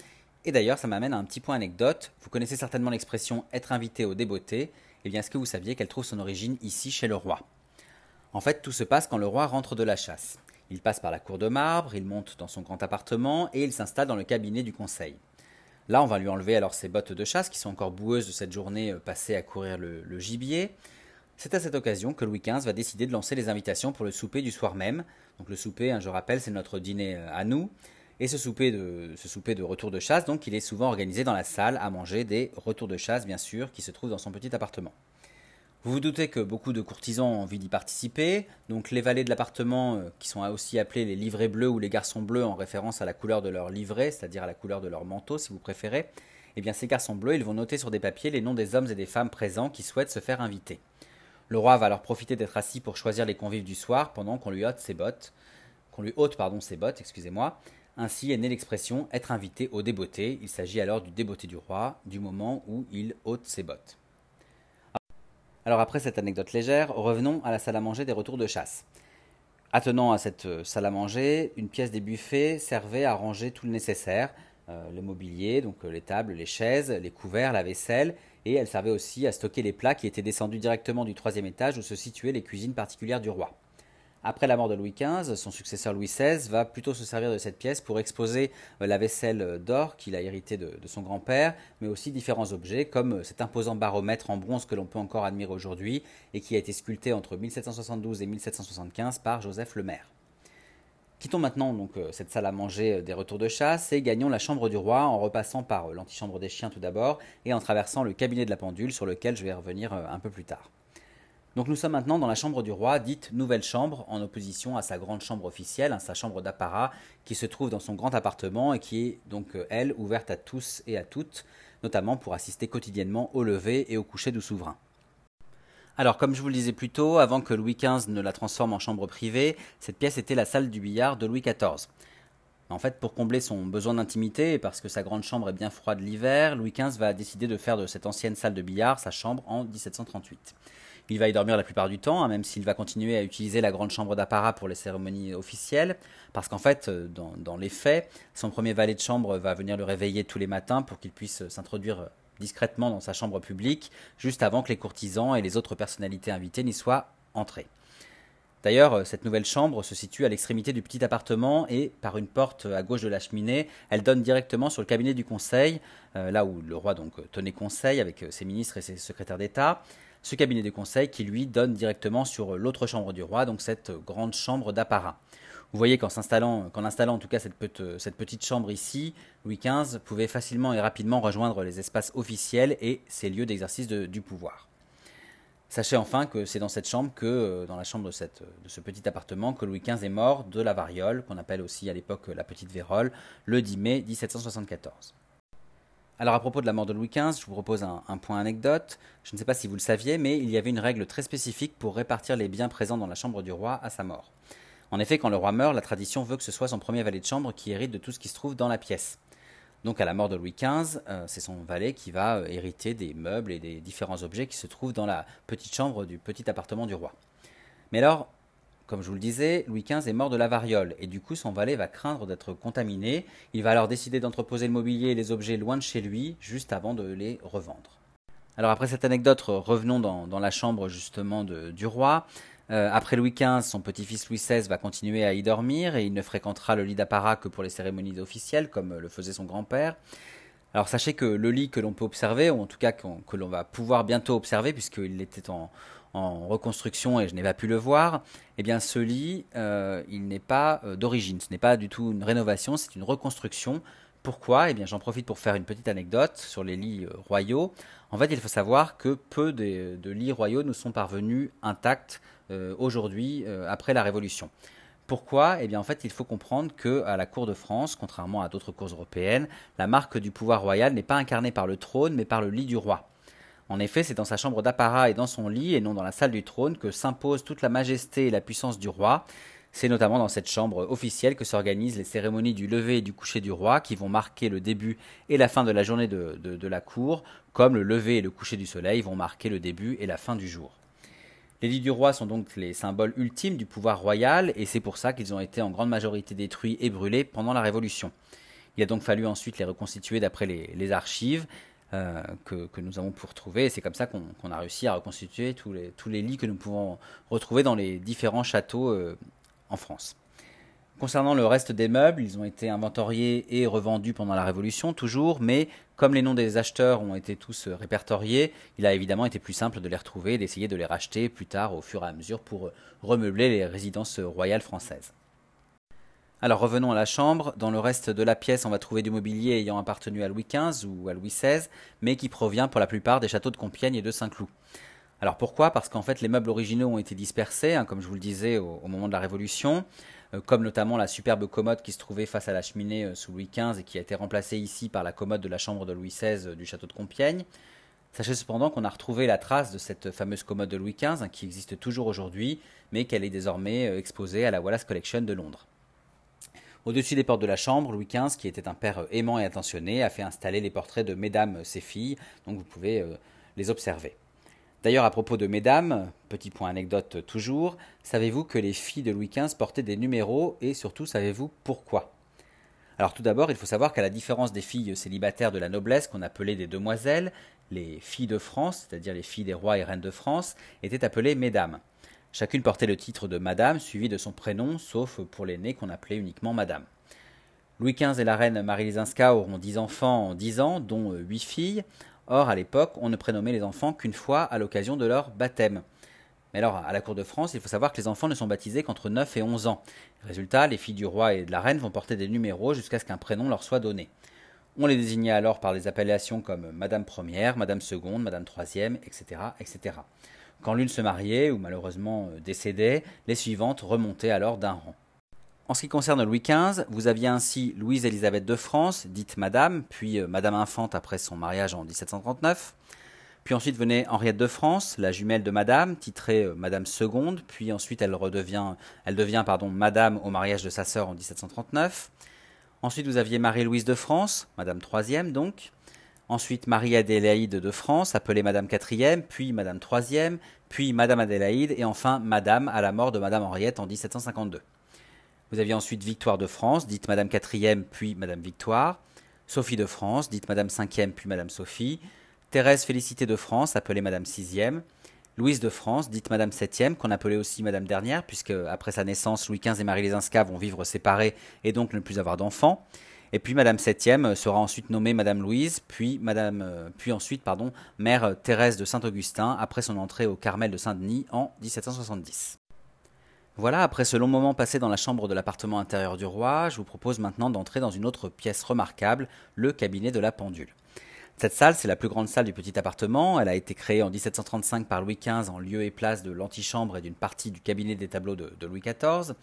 et d'ailleurs, ça m'amène à un petit point anecdote. Vous connaissez certainement l'expression être invité au débeauté. Eh bien, est-ce que vous saviez qu'elle trouve son origine ici chez le roi? En fait, tout se passe quand le roi rentre de la chasse. Il passe par la cour de marbre, il monte dans son grand appartement et il s'installe dans le cabinet du conseil. Là, on va lui enlever alors ses bottes de chasse qui sont encore boueuses de cette journée euh, passée à courir le, gibier. C'est à cette occasion que Louis XV va décider de lancer les invitations pour le souper du soir même. Donc le souper, hein, je rappelle, c'est notre dîner euh, à nous. Et ce souper, de, ce souper de retour de chasse, donc, il est souvent organisé dans la salle à manger des retours de chasse, bien sûr, qui se trouvent dans son petit appartement. Vous vous doutez que beaucoup de courtisans ont envie d'y participer, donc les valets de l'appartement, euh, qui sont aussi appelés les livrets bleus ou les garçons bleus en référence à la couleur de leur livret, c'est-à-dire à la couleur de leur manteau si vous préférez, eh bien ces garçons bleus, ils vont noter sur des papiers les noms des hommes et des femmes présents qui souhaitent se faire inviter. Le roi va alors profiter d'être assis pour choisir les convives du soir pendant qu'on lui ôte ses bottes, qu'on lui ôte pardon ses bottes, excusez-moi, ainsi est née l'expression être invité au débeauté. Il s'agit alors du débeauté du roi, du moment où il ôte ses bottes. Alors après cette anecdote légère, revenons à la salle à manger des retours de chasse. Attenant à cette euh, salle à manger, une pièce des buffets servait à ranger tout le nécessaire, euh, le mobilier, donc euh, les tables, les chaises, les couverts, la vaisselle, et elle servait aussi à stocker les plats qui étaient descendus directement du troisième étage où se situaient les cuisines particulières du roi. Après la mort de Louis XV, son successeur Louis XVI va plutôt se servir de cette pièce pour exposer euh, la vaisselle d'or qu'il a hérité de, son grand-père, mais aussi différents objets comme euh, cet imposant baromètre en bronze que l'on peut encore admirer aujourd'hui et qui a été sculpté entre 1772 et 1775 par Joseph Lemaire. Quittons maintenant donc euh, cette salle à manger des retours de chasse et gagnons la chambre du roi en repassant par l'antichambre des chiens tout d'abord et en traversant le cabinet de la pendule sur lequel je vais revenir un peu plus tard. Donc nous sommes maintenant dans la chambre du roi, dite nouvelle chambre, en opposition à sa grande chambre officielle, hein, sa chambre d'apparat, qui se trouve dans son grand appartement et qui est donc, euh, elle, ouverte à tous et à toutes, notamment pour assister quotidiennement au lever et au coucher du souverain. Alors, comme je vous le disais plus tôt, avant que Louis XV ne la transforme en chambre privée, cette pièce était la salle du billard de Louis XIV. En fait, pour combler son besoin d'intimité, et parce que sa grande chambre est bien froide l'hiver, Louis XV va décider de faire de cette ancienne salle de billard sa chambre en 1738. Il va y dormir la plupart du temps, hein, même s'il va continuer à utiliser la grande chambre d'apparat pour les cérémonies officielles, parce qu'en fait, euh, dans, les faits, son premier valet de chambre va venir le réveiller tous les matins pour qu'il puisse s'introduire discrètement dans sa chambre publique, juste avant que les courtisans et les autres personnalités invitées n'y soient entrés. D'ailleurs, euh, cette nouvelle chambre se situe à l'extrémité du petit appartement et par une porte à gauche de la cheminée, elle donne directement sur le cabinet du conseil, euh, là où le roi donc tenait conseil avec ses ministres et ses secrétaires d'État ce cabinet de conseil qui lui donne directement sur l'autre chambre du roi, donc cette grande chambre d'apparat. Vous voyez qu'en installant en tout cas cette, petite chambre ici, Louis XV pouvait facilement et rapidement rejoindre les espaces officiels et ses lieux d'exercice du pouvoir. Sachez enfin que c'est dans cette chambre que, euh, dans la chambre de, ce petit appartement, que Louis XV est mort de la variole, qu'on appelle aussi à l'époque la petite vérole, le 10 mai 1774. Alors à propos de la mort de Louis XV, je vous propose un, point anecdote. Je ne sais pas si vous le saviez, mais il y avait une règle très spécifique pour répartir les biens présents dans la chambre du roi à sa mort. En effet, quand le roi meurt, la tradition veut que ce soit son premier valet de chambre qui hérite de tout ce qui se trouve dans la pièce. Donc à la mort de Louis XV, euh, c'est son valet qui va euh, hériter des meubles et des différents objets qui se trouvent dans la petite chambre du petit appartement du roi. Mais alors, comme je vous le disais, Louis XV est mort de la variole et du coup son valet va craindre d'être contaminé. Il va alors décider d'entreposer le mobilier et les objets loin de chez lui juste avant de les revendre. Alors après cette anecdote, revenons dans, la chambre justement du roi. Euh, après Louis XV, son petit-fils Louis XVI va continuer à y dormir et il ne fréquentera le lit d'apparat que pour les cérémonies officielles, comme le faisait son grand-père. Alors sachez que le lit que l'on peut observer, ou en tout cas que l'on va pouvoir bientôt observer, puisqu'il était en, reconstruction et je n'ai pas pu le voir, eh bien ce lit, euh, il n'est pas euh, d'origine, ce n'est pas du tout une rénovation, c'est une reconstruction. Pourquoi? Eh bien j'en profite pour faire une petite anecdote sur les lits royaux. En fait, il faut savoir que peu de lits royaux nous sont parvenus intacts euh, aujourd'hui, euh, après la Révolution. Pourquoi? Eh bien, en fait, il faut comprendre que à la cour de France, contrairement à d'autres cours européennes, la marque du pouvoir royal n'est pas incarnée par le trône, mais par le lit du roi. En effet, c'est dans sa chambre d'apparat et dans son lit, et non dans la salle du trône, que s'impose toute la majesté et la puissance du roi. C'est notamment dans cette chambre officielle que s'organisent les cérémonies du lever et du coucher du roi, qui vont marquer le début et la fin de la journée de, la cour, comme le lever et le coucher du soleil vont marquer le début et la fin du jour. Les lits du roi sont donc les symboles ultimes du pouvoir royal, et c'est pour ça qu'ils ont été en grande majorité détruits et brûlés pendant la Révolution. Il a donc fallu ensuite les reconstituer d'après les, archives euh, que, nous avons pu retrouver, et c'est comme ça qu'on a réussi à reconstituer tous les, lits que nous pouvons retrouver dans les différents châteaux euh, en France. Concernant le reste des meubles, ils ont été inventoriés et revendus pendant la Révolution, toujours, mais comme les noms des acheteurs ont été tous répertoriés, il a évidemment été plus simple de les retrouver et d'essayer de les racheter plus tard au fur et à mesure pour remeubler les résidences royales françaises. Alors revenons à la chambre. Dans le reste de la pièce, on va trouver du mobilier ayant appartenu à Louis XV ou à Louis XVI, mais qui provient pour la plupart des châteaux de Compiègne et de Saint-Cloud. Alors pourquoi? Parce qu'en fait les meubles originaux ont été dispersés, hein, comme je vous le disais, au moment de la Révolution. Euh, comme notamment la superbe commode qui se trouvait face à la cheminée euh, sous Louis XV et qui a été remplacée ici par la commode de la chambre de Louis XVI euh, du château de Compiègne. Sachez cependant qu'on a retrouvé la trace de cette fameuse commode de Louis XV hein, qui existe toujours aujourd'hui, mais qu'elle est désormais exposée à la Wallace Collection de Londres. Au-dessus des portes de la chambre, Louis XV, qui était un père aimant et attentionné, a fait installer les portraits de mesdames ses filles, donc vous pouvez les observer. D'ailleurs, à propos de mesdames, petit point anecdote toujours, savez-vous que les filles de Louis XV portaient des numéros et surtout savez-vous pourquoi? Alors tout d'abord, il faut savoir qu'à la différence des filles célibataires de la noblesse qu'on appelait des demoiselles, les filles de France, c'est-à-dire les filles des rois et reines de France, étaient appelées mesdames. Chacune portait le titre de madame suivi de son prénom, sauf pour l'aînée qu'on appelait uniquement madame. Louis XV et la reine Marie Lisinska auront dix enfants en dix ans, dont huit filles. Or, à l'époque, on ne prénommait les enfants qu'une fois à l'occasion de leur baptême. Mais alors, à la cour de France, il faut savoir que les enfants ne sont baptisés qu'entre 9 et 11 ans. Résultat, les filles du roi et de la reine vont porter des numéros jusqu'à ce qu'un prénom leur soit donné. On les désignait alors par des appellations comme Madame Première, Madame Seconde, Madame Troisième, etc., etc. Quand l'une se mariait ou malheureusement euh, décédait, les suivantes remontaient alors d'un rang. En ce qui concerne Louis XV, vous aviez ainsi Louise-Élisabeth de France, dite Madame, puis euh, Madame Infante après son mariage en 1739. Puis ensuite venait Henriette de France, la jumelle de Madame, titrée euh, Madame Seconde, puis ensuite elle, redevient, elle devient pardon, Madame au mariage de sa sœur en 1739. Ensuite vous aviez Marie-Louise de France, Madame Troisième donc. Ensuite Marie-Adélaïde de France, appelée Madame Quatrième, puis Madame Troisième, puis Madame Adélaïde, et enfin Madame à la mort de Madame Henriette en 1752. Vous aviez ensuite Victoire de France, dite Madame quatrième, puis Madame Victoire. Sophie de France, dite Madame cinquième, puis Madame Sophie. Thérèse Félicité de France, appelée Madame sixième. Louise de France, dite Madame septième, qu'on appelait aussi Madame dernière, puisque après sa naissance, Louis XV et Marie Lesinska vont vivre séparés et donc ne plus avoir d'enfants. Et puis Madame septième sera ensuite nommée Madame Louise, puis Madame, euh, puis ensuite pardon, Mère Thérèse de Saint-Augustin après son entrée au Carmel de Saint-Denis en 1770. Voilà, après ce long moment passé dans la chambre de l'appartement intérieur du roi, je vous propose maintenant d'entrer dans une autre pièce remarquable, le cabinet de la pendule. Cette salle, c'est la plus grande salle du petit appartement. Elle a été créée en 1735 par Louis XV en lieu et place de l'antichambre et d'une partie du cabinet des tableaux de, Louis XIV.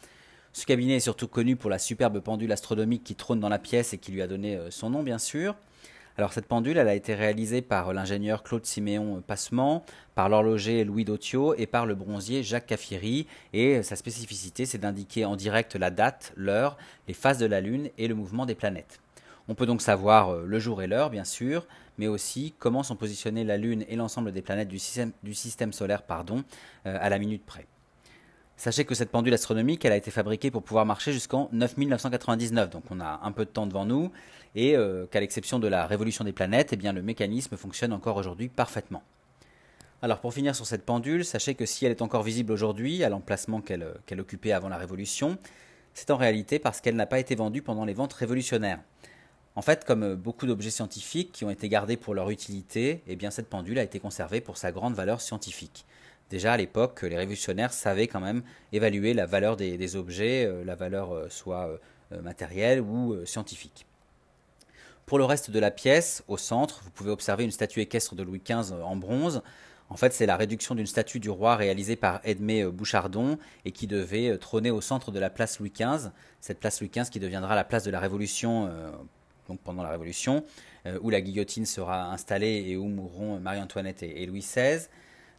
Ce cabinet est surtout connu pour la superbe pendule astronomique qui trône dans la pièce et qui lui a donné euh, son nom, bien sûr. Alors cette pendule, elle a été réalisée par l'ingénieur Claude Siméon Passement, par l'horloger Louis Dautiot et par le bronzier Jacques Caffiri. Et sa spécificité, c'est d'indiquer en direct la date, l'heure, les phases de la Lune et le mouvement des planètes. On peut donc savoir euh, le jour et l'heure, bien sûr, mais aussi comment sont positionnées la Lune et l'ensemble des planètes du système, solaire pardon, euh, à la minute près. Sachez que cette pendule astronomique, a été fabriquée pour pouvoir marcher jusqu'en 9999, donc on a un peu de temps devant nous, et euh, qu'à l'exception de la révolution des planètes, eh bien, le mécanisme fonctionne encore aujourd'hui parfaitement. Alors pour finir sur cette pendule, sachez que si elle est encore visible aujourd'hui, à l'emplacement qu'elle occupait avant la Révolution, c'est en réalité parce qu'elle n'a pas été vendue pendant les ventes révolutionnaires. En fait, comme beaucoup d'objets scientifiques qui ont été gardés pour leur utilité, eh bien cette pendule a été conservée pour sa grande valeur scientifique. Déjà à l'époque, les révolutionnaires savaient quand même évaluer la valeur des, objets, euh, la valeur euh, soit euh, matérielle ou scientifique. Pour le reste de la pièce, au centre, vous pouvez observer une statue équestre de Louis XV en bronze. En fait, c'est la réduction d'une statue du roi réalisée par Edmé Bouchardon et qui devait trôner au centre de la place Louis XV. Cette place Louis XV qui deviendra la place de la Révolution donc pendant la Révolution, où la guillotine sera installée et où mourront Marie-Antoinette et Louis XVI.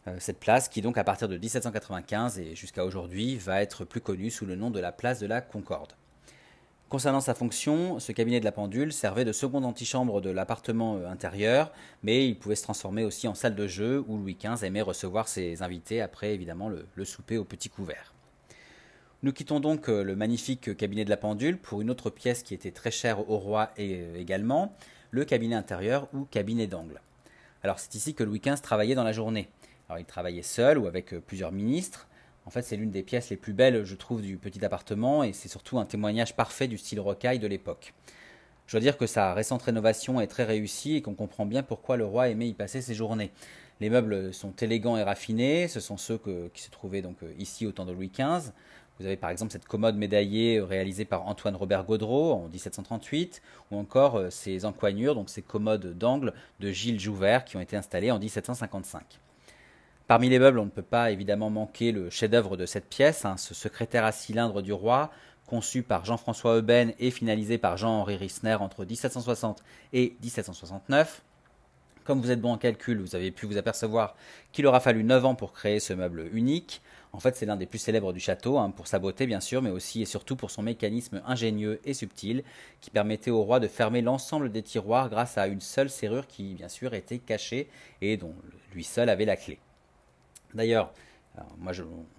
Euh, cette place qui donc à partir de 1795 et jusqu'à aujourd'hui va être plus connue sous le nom de la place de la Concorde. Concernant sa fonction, ce cabinet de la pendule servait de seconde antichambre de l'appartement euh, intérieur, mais il pouvait se transformer aussi en salle de jeu où Louis XV aimait recevoir ses invités après évidemment le, souper au petit couvert. Nous quittons donc euh, le magnifique cabinet de la pendule pour une autre pièce qui était très chère au roi et également, le cabinet intérieur ou cabinet d'angle. Alors c'est ici que Louis XV travaillait dans la journée. Alors il travaillait seul ou avec euh, plusieurs ministres. En fait, c'est l'une des pièces les plus belles, je trouve, du petit appartement et c'est surtout un témoignage parfait du style rocaille de l'époque. Je dois dire que sa récente rénovation est très réussie et qu'on comprend bien pourquoi le roi aimait y passer ses journées. Les meubles sont élégants et raffinés, ce sont ceux qui se trouvaient donc euh, ici au temps de Louis XV. Vous avez par exemple cette commode médaillée euh, réalisée par Antoine Robert Gaudreau en 1738, ou encore ces encoignures, donc ces commodes d'angle de Gilles Jouvert qui ont été installées en 1755. Parmi les meubles, on ne peut pas évidemment manquer le chef-d'œuvre de cette pièce, hein, ce secrétaire à cylindre du roi, conçu par Jean-François Euben et finalisé par Jean-Henri Rissner entre 1760 et 1769. Comme vous êtes bon en calcul, vous avez pu vous apercevoir qu'il aura fallu 9 ans pour créer ce meuble unique. En fait, c'est l'un des plus célèbres du château, hein, pour sa beauté bien sûr, mais aussi et surtout pour son mécanisme ingénieux et subtil, qui permettait au roi de fermer l'ensemble des tiroirs grâce à une seule serrure qui bien sûr était cachée et dont lui seul avait la clé. D'ailleurs, moi,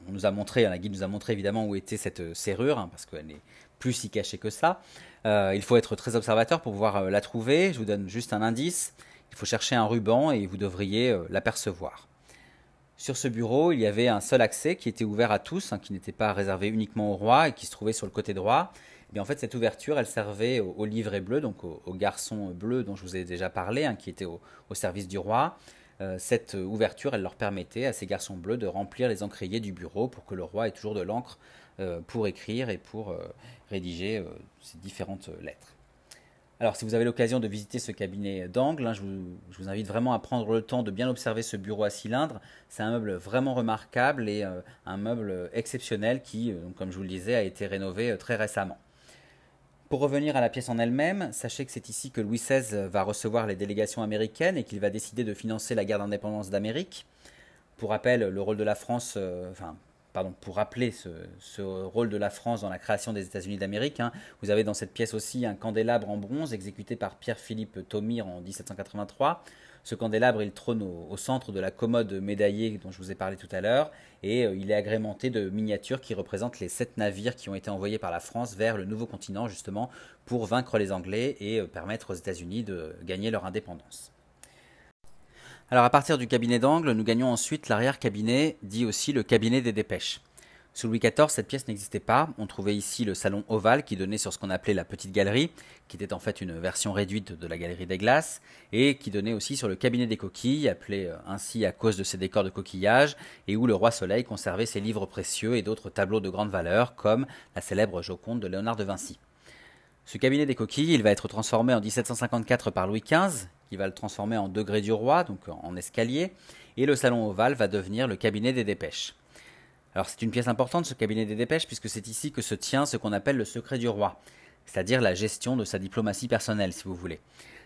on nous a montré, la guide nous a montré évidemment où était cette euh, serrure, hein, parce qu'elle n'est plus si cachée que ça. Euh, il faut être très observateur pour pouvoir euh, la trouver. Je vous donne juste un indice. Il faut chercher un ruban et vous devriez l'apercevoir. Sur ce bureau, il y avait un seul accès qui était ouvert à tous, hein, qui n'était pas réservé uniquement au roi et qui se trouvait sur le côté droit. Et en fait, cette ouverture, elle servait au, livret bleu, donc au, garçon bleu dont je vous ai déjà parlé, hein, qui était au, service du roi. Euh, cette ouverture, elle leur permettait à ces garçons bleus de remplir les encriers du bureau pour que le roi ait toujours de l'encre euh, pour écrire et pour euh, rédiger ces différentes lettres. Alors, si vous avez l'occasion de visiter ce cabinet d'angle, hein, je, vous, invite vraiment à prendre le temps de bien observer ce bureau à cylindre. C'est un meuble vraiment remarquable et un meuble exceptionnel qui, comme je vous le disais, a été rénové très récemment. Pour revenir à la pièce en elle-même, sachez que c'est ici que Louis XVI va recevoir les délégations américaines et qu'il va décider de financer la guerre d'indépendance d'Amérique. Pour rappel, le rôle de la France, euh, enfin, pardon, pour rappeler ce, rôle de la France dans la création des États-Unis d'Amérique, hein, vous avez dans cette pièce aussi un candélabre en bronze exécuté par Pierre-Philippe Thomire en 1783. Ce candélabre, il trône au, centre de la commode médaillée dont je vous ai parlé tout à l'heure, et euh, il est agrémenté de miniatures qui représentent les sept navires qui ont été envoyés par la France vers le nouveau continent, justement, pour vaincre les Anglais et euh, permettre aux États-Unis de gagner leur indépendance. Alors à partir du cabinet d'angle, nous gagnons ensuite l'arrière-cabinet, dit aussi le cabinet des dépêches. Sous Louis XIV, cette pièce n'existait pas. On trouvait ici le salon ovale qui donnait sur ce qu'on appelait la petite galerie, qui était en fait une version réduite de la galerie des glaces, et qui donnait aussi sur le cabinet des coquilles, appelé euh, ainsi à cause de ses décors de coquillage, et où le roi Soleil conservait ses livres précieux et d'autres tableaux de grande valeur, comme la célèbre Joconde de Léonard de Vinci. Ce cabinet des coquilles, il va être transformé en 1754 par Louis XV, qui va le transformer en degré du roi, donc en escalier, et le salon ovale va devenir le cabinet des dépêches. Alors c'est une pièce importante ce cabinet des dépêches puisque c'est ici que se tient ce qu'on appelle le secret du roi, c'est-à-dire la gestion de sa diplomatie personnelle si vous voulez.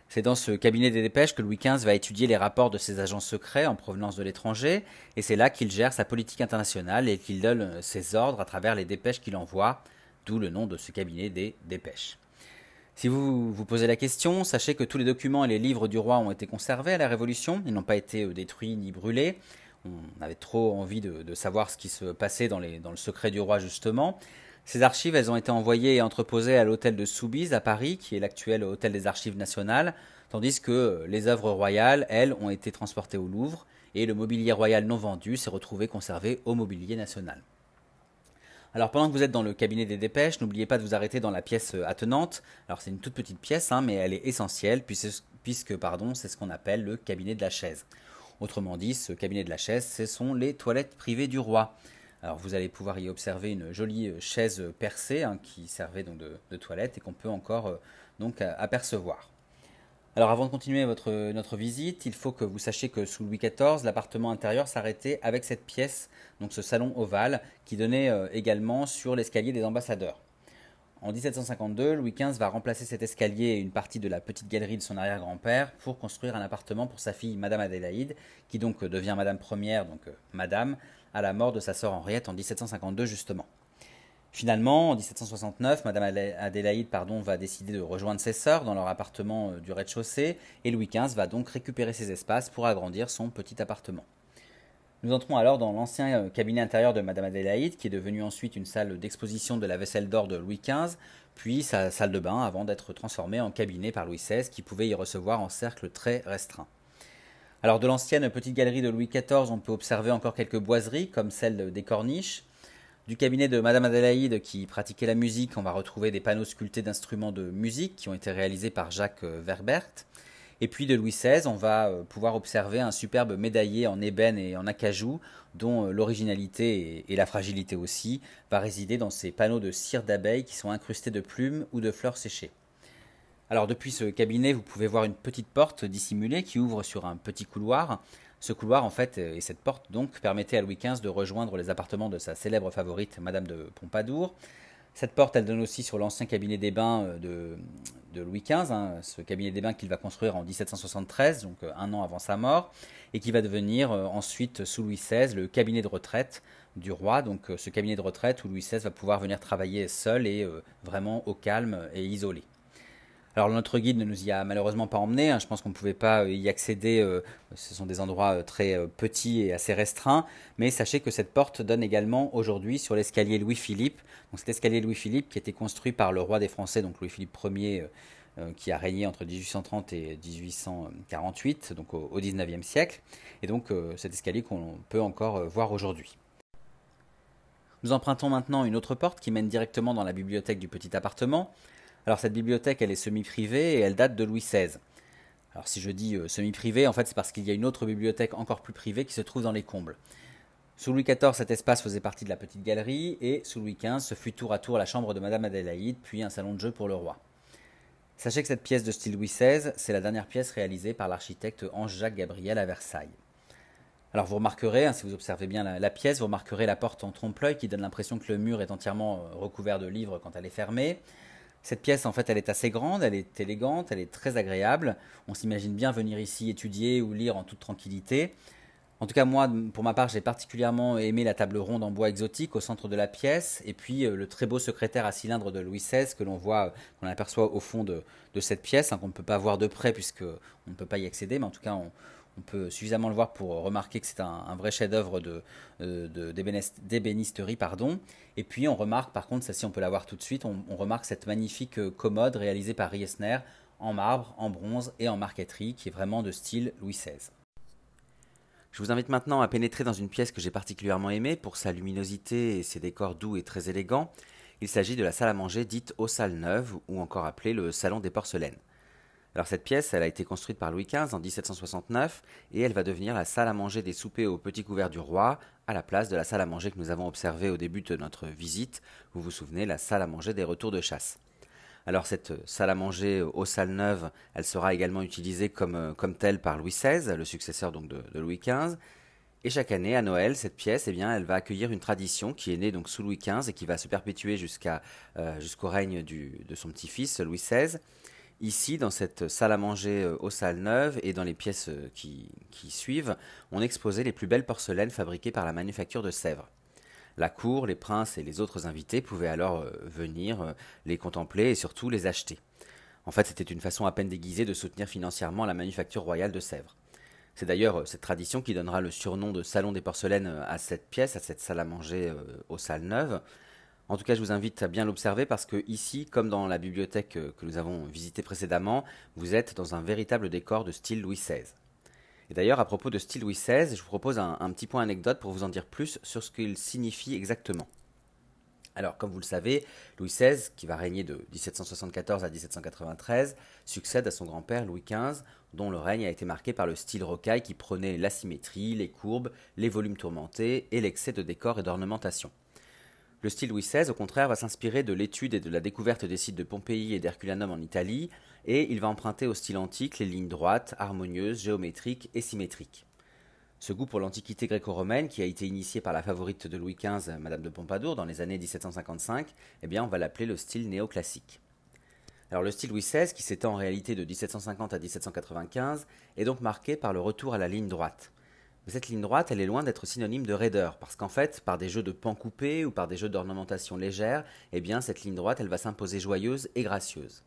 C'est dans ce cabinet des dépêches que Louis XV va étudier les rapports de ses agents secrets en provenance de l'étranger, et c'est là qu'il gère sa politique internationale et qu'il donne ses ordres à travers les dépêches qu'il envoie, d'où le nom de ce cabinet des dépêches. Si vous vous posez la question, sachez que tous les documents et les livres du roi ont été conservés à la Révolution, ils n'ont pas été euh, détruits ni brûlés, on avait trop envie de, savoir ce qui se passait dans, le secret du roi justement. Ces archives, elles ont été envoyées et entreposées à l'hôtel de Soubise à Paris, qui est l'actuel hôtel des archives nationales, tandis que les œuvres royales, elles, ont été transportées au Louvre, et le mobilier royal non vendu s'est retrouvé conservé au mobilier national. Alors pendant que vous êtes dans le cabinet des dépêches, n'oubliez pas de vous arrêter dans la pièce attenante. Alors c'est une toute petite pièce, hein, mais elle est essentielle puisque, c'est ce qu'on appelle le cabinet de la chaise. Autrement dit, ce cabinet de la chaise, ce sont les toilettes privées du roi. Alors vous allez pouvoir y observer une jolie chaise percée hein, qui servait donc de, toilette et qu'on peut encore euh, donc apercevoir. Alors avant de continuer notre visite, il faut que vous sachiez que sous Louis XIV, l'appartement intérieur s'arrêtait avec cette pièce, donc ce salon ovale, qui donnait euh, également sur l'escalier des ambassadeurs. En 1752, Louis XV va remplacer cet escalier et une partie de la petite galerie de son arrière-grand-père pour construire un appartement pour sa fille Madame Adélaïde, qui donc devient Madame Première, donc euh, Madame, à la mort de sa sœur Henriette en 1752 justement. Finalement, en 1769, Madame Adélaïde pardon, va décider de rejoindre ses sœurs dans leur appartement euh, du rez-de-chaussée, et Louis XV va donc récupérer ses espaces pour agrandir son petit appartement. Nous entrons alors dans l'ancien euh, cabinet intérieur de Madame Adélaïde, qui est devenu ensuite une salle d'exposition de la vaisselle d'or de Louis XV, puis sa salle de bain avant d'être transformée en cabinet par Louis XVI, qui pouvait y recevoir en cercle très restreint. Alors de l'ancienne petite galerie de Louis XIV, on peut observer encore quelques boiseries, comme celle des corniches. Du cabinet de Madame Adélaïde, qui pratiquait la musique, on va retrouver des panneaux sculptés d'instruments de musique qui ont été réalisés par Jacques euh, Verbert. Et puis de Louis XVI, on va euh, pouvoir observer un superbe médaillé en ébène et en acajou, dont euh, l'originalité et la fragilité aussi va résider dans ces panneaux de cire d'abeille qui sont incrustés de plumes ou de fleurs séchées. Alors depuis ce cabinet, vous pouvez voir une petite porte dissimulée qui ouvre sur un petit couloir. Ce couloir, en fait, et cette porte donc permettait à Louis XV de rejoindre les appartements de sa célèbre favorite, Madame de Pompadour. Cette porte, elle donne aussi sur l'ancien cabinet des bains euh, de, Louis XV, hein, ce cabinet des bains qu'il va construire en 1773, donc euh, un an avant sa mort, et qui va devenir euh, ensuite, sous Louis XVI, le cabinet de retraite du roi, donc ce cabinet de retraite où Louis XVI va pouvoir venir travailler seul et vraiment au calme et isolé. Alors notre guide ne nous y a malheureusement pas emmené, hein. je pense qu'on ne pouvait pas euh, y accéder, euh, ce sont des endroits euh, très petits et assez restreints, mais sachez que cette porte donne également aujourd'hui sur l'escalier Louis-Philippe, donc cet escalier Louis-Philippe qui a été construit par le roi des Français, donc Louis-Philippe Ier, qui a régné entre 1830 et 1848, donc au, au 19e siècle, et donc cet escalier qu'on peut encore voir aujourd'hui. Nous empruntons maintenant une autre porte qui mène directement dans la bibliothèque du petit appartement. Alors cette bibliothèque, elle est semi-privée et elle date de Louis XVI. Alors si je dis euh, semi-privée, en fait c'est parce qu'il y a une autre bibliothèque encore plus privée qui se trouve dans les combles. Sous Louis XIV, cet espace faisait partie de la petite galerie, et sous Louis XV, ce fut tour à tour la chambre de Madame Adélaïde, puis un salon de jeu pour le roi. Sachez que cette pièce de style Louis XVI, c'est la dernière pièce réalisée par l'architecte Ange-Jacques Gabriel à Versailles. Alors vous remarquerez, hein, si vous observez bien la, la, pièce, vous remarquerez la porte en trompe-l'œil qui donne l'impression que le mur est entièrement euh, recouvert de livres quand elle est fermée. Cette pièce, en fait, elle est assez grande, elle est élégante, elle est très agréable. On s'imagine bien venir ici étudier ou lire en toute tranquillité. En tout cas, moi, pour ma part, j'ai particulièrement aimé la table ronde en bois exotique au centre de la pièce, et puis euh, le très beau secrétaire à cylindre de Louis XVI que l'on voit, qu'on aperçoit au fond de, cette pièce, hein, qu'on ne peut pas voir de près puisque on ne peut pas y accéder, mais en tout cas, on, on peut suffisamment le voir pour remarquer que c'est un, vrai chef-d'œuvre euh, d'ébénisterie. Et puis on remarque, par contre, si on peut la voir tout de suite, on, remarque cette magnifique euh, commode réalisée par Riesner en marbre, en bronze et en marqueterie, qui est vraiment de style Louis XVI. Je vous invite maintenant à pénétrer dans une pièce que j'ai particulièrement aimée pour sa luminosité et ses décors doux et très élégants. Il s'agit de la salle à manger dite aux salles neuves ou encore appelée le salon des porcelaines. Alors cette pièce, elle a été construite par Louis XV en 1769 et elle va devenir la salle à manger des soupers au petit couvert du roi à la place de la salle à manger que nous avons observée au début de notre visite. Vous vous souvenez, la salle à manger des retours de chasse. Alors cette salle à manger aux salles neuves, elle sera également utilisée comme, comme telle par Louis XVI, le successeur donc de, Louis XV. Et chaque année, à Noël, cette pièce, eh bien, elle va accueillir une tradition qui est née donc sous Louis XV et qui va se perpétuer euh, jusqu'au règne de son petit-fils, Louis XVI. Ici, dans cette salle à manger euh, aux salles neuves et dans les pièces euh, qui, suivent, on exposait les plus belles porcelaines fabriquées par la manufacture de Sèvres. La cour, les princes et les autres invités pouvaient alors euh, venir les contempler et surtout les acheter. En fait, c'était une façon à peine déguisée de soutenir financièrement la manufacture royale de Sèvres. C'est d'ailleurs cette tradition qui donnera le surnom de Salon des porcelaines à cette pièce, à cette salle à manger aux salles neuves. En tout cas, je vous invite à bien l'observer parce que ici, comme dans la bibliothèque euh, que nous avons visitée précédemment, vous êtes dans un véritable décor de style Louis XVI. Et d'ailleurs, à propos de style Louis XVI, je vous propose un, petit point anecdote pour vous en dire plus sur ce qu'il signifie exactement. Alors, comme vous le savez, Louis XVI, qui va régner de 1774 à 1793, succède à son grand-père Louis XV, dont le règne a été marqué par le style rocaille qui prenait l'asymétrie, les courbes, les volumes tourmentés et l'excès de décor et d'ornementation. Le style Louis XVI, au contraire, va s'inspirer de l'étude et de la découverte des sites de Pompéi et d'Herculanum en Italie, et il va emprunter au style antique les lignes droites, harmonieuses, géométriques et symétriques. Ce goût pour l'antiquité gréco-romaine, qui a été initié par la favorite de Louis XV, Madame de Pompadour, dans les années 1755, eh bien, on va l'appeler le style néoclassique. Alors le style Louis XVI, qui s'étend en réalité de 1750 à 1795, est donc marqué par le retour à la ligne droite cette ligne droite, elle est loin d'être synonyme de raideur, parce qu'en fait, par des jeux de pans coupés ou par des jeux d'ornementation légère, eh bien, cette ligne droite, elle va s'imposer joyeuse et gracieuse.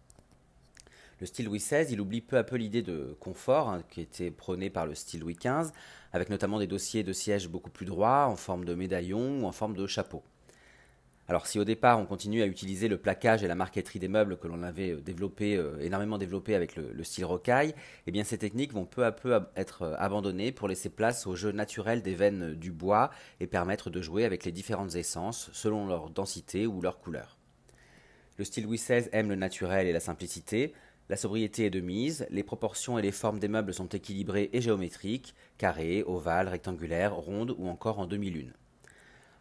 Le style Louis XVI, il oublie peu à peu l'idée de confort hein, qui était prônée par le style Louis XV, avec notamment des dossiers de sièges beaucoup plus droits, en forme de médaillon ou en forme de chapeau. Alors si au départ on continue à utiliser le plaquage et la marqueterie des meubles que l'on avait euh, développé, euh, énormément développé avec le, style rocaille, eh ces techniques vont peu à peu être euh, abandonnées pour laisser place au jeu naturel des veines du bois et permettre de jouer avec les différentes essences selon leur densité ou leur couleur. Le style Louis XVI aime le naturel et la simplicité, la sobriété est de mise, les proportions et les formes des meubles sont équilibrées et géométriques, carrés, ovales, rectangulaires, rondes ou encore en demi-lune.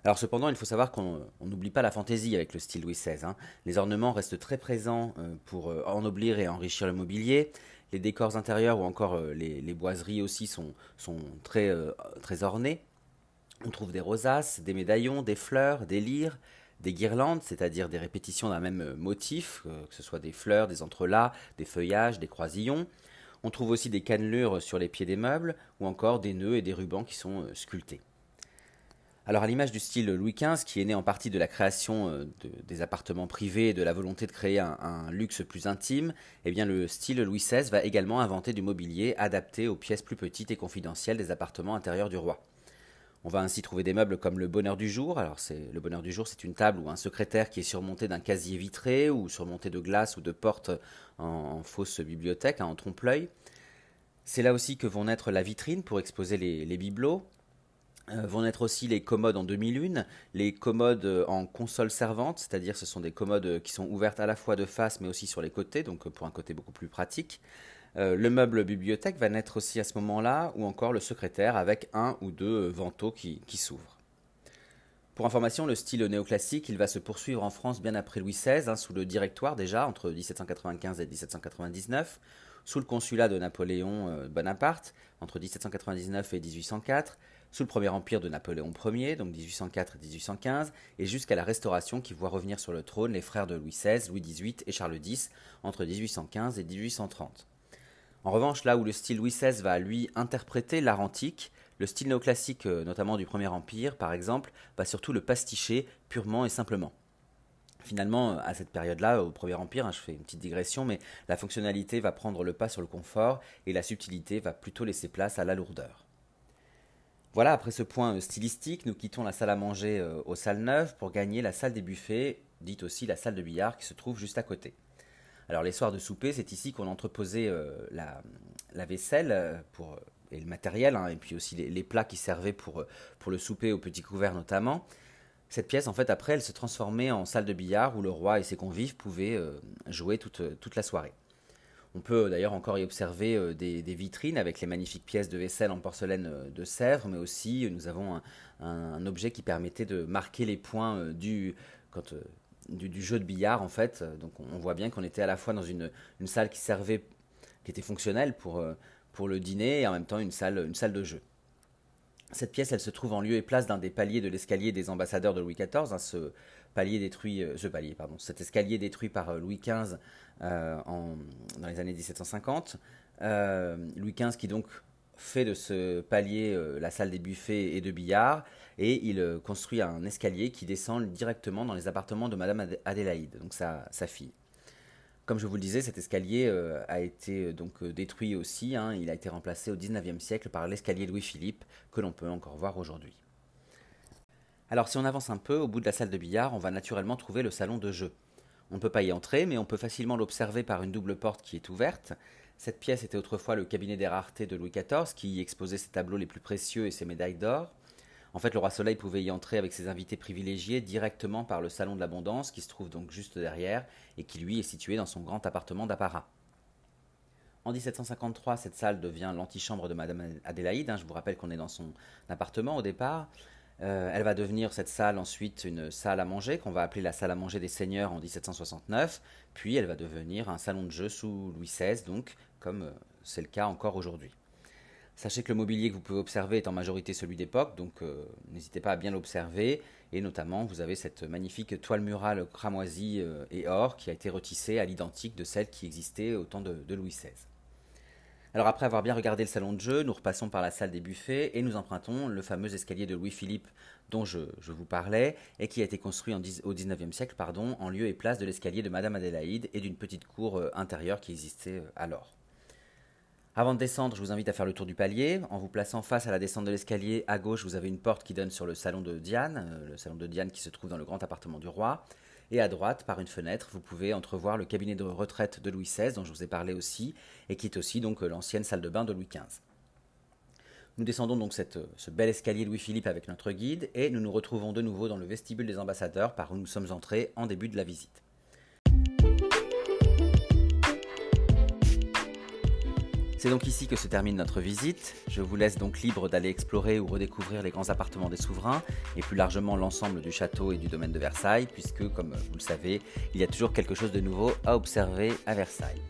Alors cependant, il faut savoir qu'on n'oublie pas la fantaisie avec le style Louis XVI. Hein. Les ornements restent très présents euh, pour euh, ennoblir et enrichir le mobilier. Les décors intérieurs ou encore euh, les, boiseries aussi sont, très, très ornés. On trouve des rosaces, des médaillons, des fleurs, des lyres, des guirlandes, c'est-à-dire des répétitions d'un même motif, que ce soit des fleurs, des entrelacs, des feuillages, des croisillons. On trouve aussi des cannelures sur les pieds des meubles ou encore des nœuds et des rubans qui sont sculptés. Alors à l'image du style Louis XV, qui est né en partie de la création euh, des appartements privés et de la volonté de créer un, luxe plus intime, eh le style Louis XVI va également inventer du mobilier adapté aux pièces plus petites et confidentielles des appartements intérieurs du roi. On va ainsi trouver des meubles comme le bonheur du jour. Alors c'est le bonheur du jour, c'est une table ou un secrétaire qui est surmonté d'un casier vitré ou surmonté de glace ou de portes en, fausse bibliothèque, hein, en trompe-l'œil. C'est là aussi que vont naître la vitrine pour exposer les bibelots, vont être aussi les commodes en demi-lune, les commodes euh, en console servante, c'est-à-dire ce sont des commodes euh, qui sont ouvertes à la fois de face mais aussi sur les côtés, donc pour un côté beaucoup plus pratique. le meuble bibliothèque va naître aussi à ce moment-là, ou encore le secrétaire avec un ou deux vantaux qui, s'ouvrent. Pour information, le style néoclassique, il va se poursuivre en France bien après Louis XVI, hein, sous le directoire déjà, entre 1795 et 1799, sous le consulat de Napoléon Bonaparte, entre 1799 et 1804, sous le Premier Empire de Napoléon Ier, donc 1804-1815, et jusqu'à la Restauration qui voit revenir sur le trône les frères de Louis XVI, Louis XVIII et Charles X entre 1815 et 1830. En revanche, là où le style Louis XVI va lui interpréter l'art antique, le style néoclassique, euh, notamment du Premier Empire par exemple, va surtout le pasticher purement et simplement. Finalement, à cette période-là, au Premier Empire, hein, je fais une petite digression, mais la fonctionnalité va prendre le pas sur le confort et la subtilité va plutôt laisser place à la lourdeur. Voilà, après ce point euh, stylistique, nous quittons la salle à manger euh, aux salles neuves pour gagner la salle des buffets, dite aussi la salle de billard qui se trouve juste à côté. Alors les soirs de souper, c'est ici qu'on entreposait euh, la, vaisselle et le matériel, hein, et puis aussi les, plats qui servaient pour, le souper au petit couvert notamment. Cette pièce, en fait, après, elle se transformait en salle de billard où le roi et ses convives pouvaient jouer toute la soirée. On peut d'ailleurs encore y observer des, vitrines avec les magnifiques pièces de vaisselle en porcelaine de Sèvres, mais aussi nous avons un, objet qui permettait de marquer les points du, jeu de billard en fait. Donc on, voit bien qu'on était à la fois dans une, salle qui servait, qui était fonctionnelle pour, euh, le dîner et en même temps une salle, de jeu. Cette pièce, elle se trouve en lieu et place d'un des paliers de l'escalier des ambassadeurs de Louis XIV. Palier détruit, euh, ce palier, pardon, cet escalier détruit par euh, Louis XV en, dans les années 1750. Louis XV qui donc fait de ce palier euh, la salle des buffets et de billard, et il euh, construit un escalier qui descend directement dans les appartements de Madame Adélaïde, donc sa, fille. Comme je vous le disais, cet escalier euh, a été donc détruit aussi, hein. il a été remplacé au XIXe siècle par l'escalier Louis-Philippe, que l'on peut encore voir aujourd'hui. Alors si on avance un peu, au bout de la salle de billard, on va naturellement trouver le salon de jeu. On ne peut pas y entrer, mais on peut facilement l'observer par une double porte qui est ouverte, cette pièce était autrefois le cabinet des raretés de Louis XIV, qui y exposait ses tableaux les plus précieux et ses médailles d'or. En fait, le roi Soleil pouvait y entrer avec ses invités privilégiés directement par le salon de l'abondance, qui se trouve donc juste derrière, et qui lui est situé dans son grand appartement d'apparat. En 1753, cette salle devient l'antichambre de Madame Adélaïde. Hein. je vous rappelle qu'on est dans son appartement au départ. Euh, elle va devenir cette salle ensuite une salle à manger qu'on va appeler la salle à manger des seigneurs en 1769. Puis elle va devenir un salon de jeu sous Louis XVI, donc comme euh, c'est le cas encore aujourd'hui. Sachez que le mobilier que vous pouvez observer est en majorité celui d'époque, donc euh, n'hésitez pas à bien l'observer. Et notamment, vous avez cette magnifique toile murale cramoisie et or qui a été retissée à l'identique de celle qui existait au temps de, Louis XVI. Alors après avoir bien regardé le salon de jeu, nous repassons par la salle des buffets et nous empruntons le fameux escalier de Louis-Philippe dont je, vous parlais et qui a été construit en, au XIXe siècle pardon, en lieu et place de l'escalier de Madame Adélaïde et d'une petite cour intérieure qui existait alors. Avant de descendre, je vous invite à faire le tour du palier. En vous plaçant face à la descente de l'escalier, à gauche, vous avez une porte qui donne sur le salon de Diane, euh, le salon de Diane qui se trouve dans le grand appartement du roi. Et à droite, par une fenêtre, vous pouvez entrevoir le cabinet de retraite de Louis XVI, dont je vous ai parlé aussi, et qui est aussi donc euh, l'ancienne salle de bain de Louis XV. Nous descendons donc euh, ce bel escalier Louis-Philippe avec notre guide, et nous nous retrouvons de nouveau dans le vestibule des ambassadeurs par où nous sommes entrés en début de la visite. C'est donc ici que se termine notre visite. Je vous laisse donc libre d'aller explorer ou redécouvrir les grands appartements des souverains et plus largement l'ensemble du château et du domaine de Versailles, puisque, comme vous le savez, il y a toujours quelque chose de nouveau à observer à Versailles.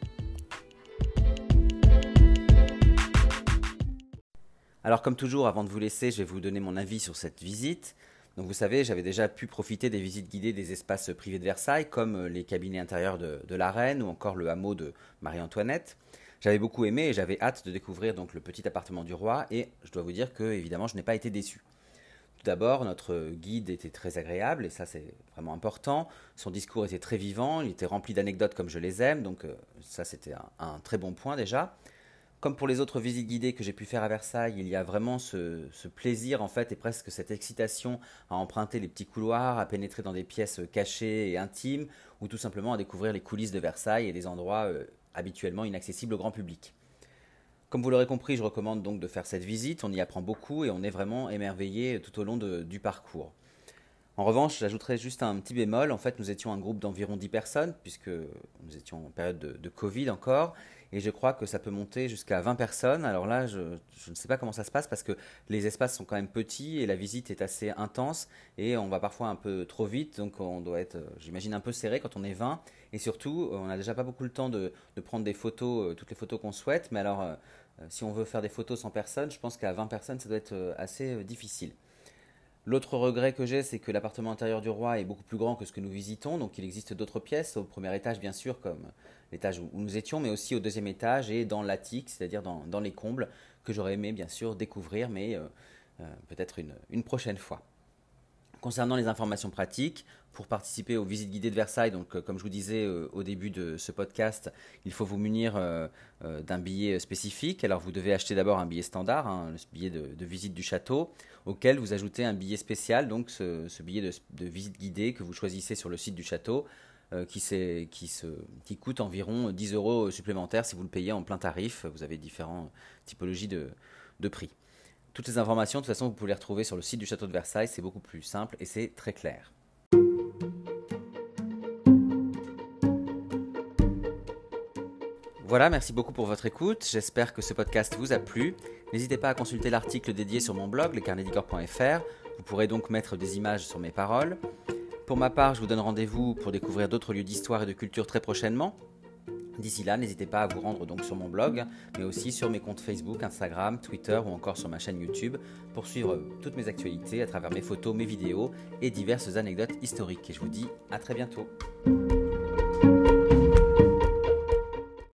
Alors comme toujours, avant de vous laisser, je vais vous donner mon avis sur cette visite. Donc vous savez, j'avais déjà pu profiter des visites guidées des espaces privés de Versailles, comme les cabinets intérieurs de, de la reine ou encore le hameau de Marie-Antoinette. J'avais beaucoup aimé et j'avais hâte de découvrir donc le petit appartement du roi et je dois vous dire que évidemment je n'ai pas été déçu. Tout d'abord, notre guide était très agréable et ça c'est vraiment important. Son discours était très vivant, il était rempli d'anecdotes comme je les aime, donc euh, ça c'était un, très bon point déjà. Comme pour les autres visites guidées que j'ai pu faire à Versailles, il y a vraiment ce, plaisir en fait et presque cette excitation à emprunter les petits couloirs, à pénétrer dans des pièces cachées et intimes, ou tout simplement à découvrir les coulisses de Versailles et des endroits euh, habituellement inaccessible au grand public. Comme vous l'aurez compris, je recommande donc de faire cette visite, on y apprend beaucoup et on est vraiment émerveillé tout au long du parcours. En revanche, j'ajouterai juste un petit bémol. En fait, nous étions un groupe d'environ 10 personnes, puisque nous étions en période de, Covid encore, et je crois que ça peut monter jusqu'à 20 personnes. Alors là, je, ne sais pas comment ça se passe, parce que les espaces sont quand même petits, et la visite est assez intense, et on va parfois un peu trop vite, donc on doit être, j'imagine, un peu serré quand on est 20, et surtout, on n'a déjà pas beaucoup le temps de, prendre des photos, euh, toutes les photos qu'on souhaite, mais alors, euh, si on veut faire des photos sans personne, je pense qu'à 20 personnes, ça doit être euh, assez difficile. L'autre regret que j'ai, c'est que l'appartement intérieur du roi est beaucoup plus grand que ce que nous visitons, donc il existe d'autres pièces, au premier étage bien sûr, comme l'étage où nous étions, mais aussi au deuxième étage et dans l'attique, c'est-à-dire dans, les combles, que j'aurais aimé bien sûr découvrir, mais euh, euh, peut-être une prochaine fois. Concernant les informations pratiques, pour participer aux visites guidées de Versailles, donc euh, comme je vous disais euh, au début de ce podcast, il faut vous munir euh, d'un billet spécifique. Alors vous devez acheter d'abord un billet standard, hein, le billet de, visite du château, auquel vous ajoutez un billet spécial, donc ce, billet de, visite guidée que vous choisissez sur le site du château, qui, coûte environ 10 euros supplémentaires si vous le payez en plein tarif. Vous avez différentes typologies de, de prix. Toutes les informations, de toute façon, vous pouvez les retrouver sur le site du château de Versailles, c'est beaucoup plus simple et c'est très clair. Voilà, merci beaucoup pour votre écoute. J'espère que ce podcast vous a plu. N'hésitez pas à consulter l'article dédié sur mon blog, lescarnetsdicor.fr. Vous pourrez donc mettre des images sur mes paroles. Pour ma part, je vous donne rendez-vous pour découvrir d'autres lieux d'histoire et de culture très prochainement. D'ici là, n'hésitez pas à vous rendre donc sur mon blog, mais aussi sur mes comptes Facebook, Instagram, Twitter ou encore sur ma chaîne YouTube pour suivre toutes mes actualités à travers mes photos, mes vidéos et diverses anecdotes historiques. Et je vous dis à très bientôt.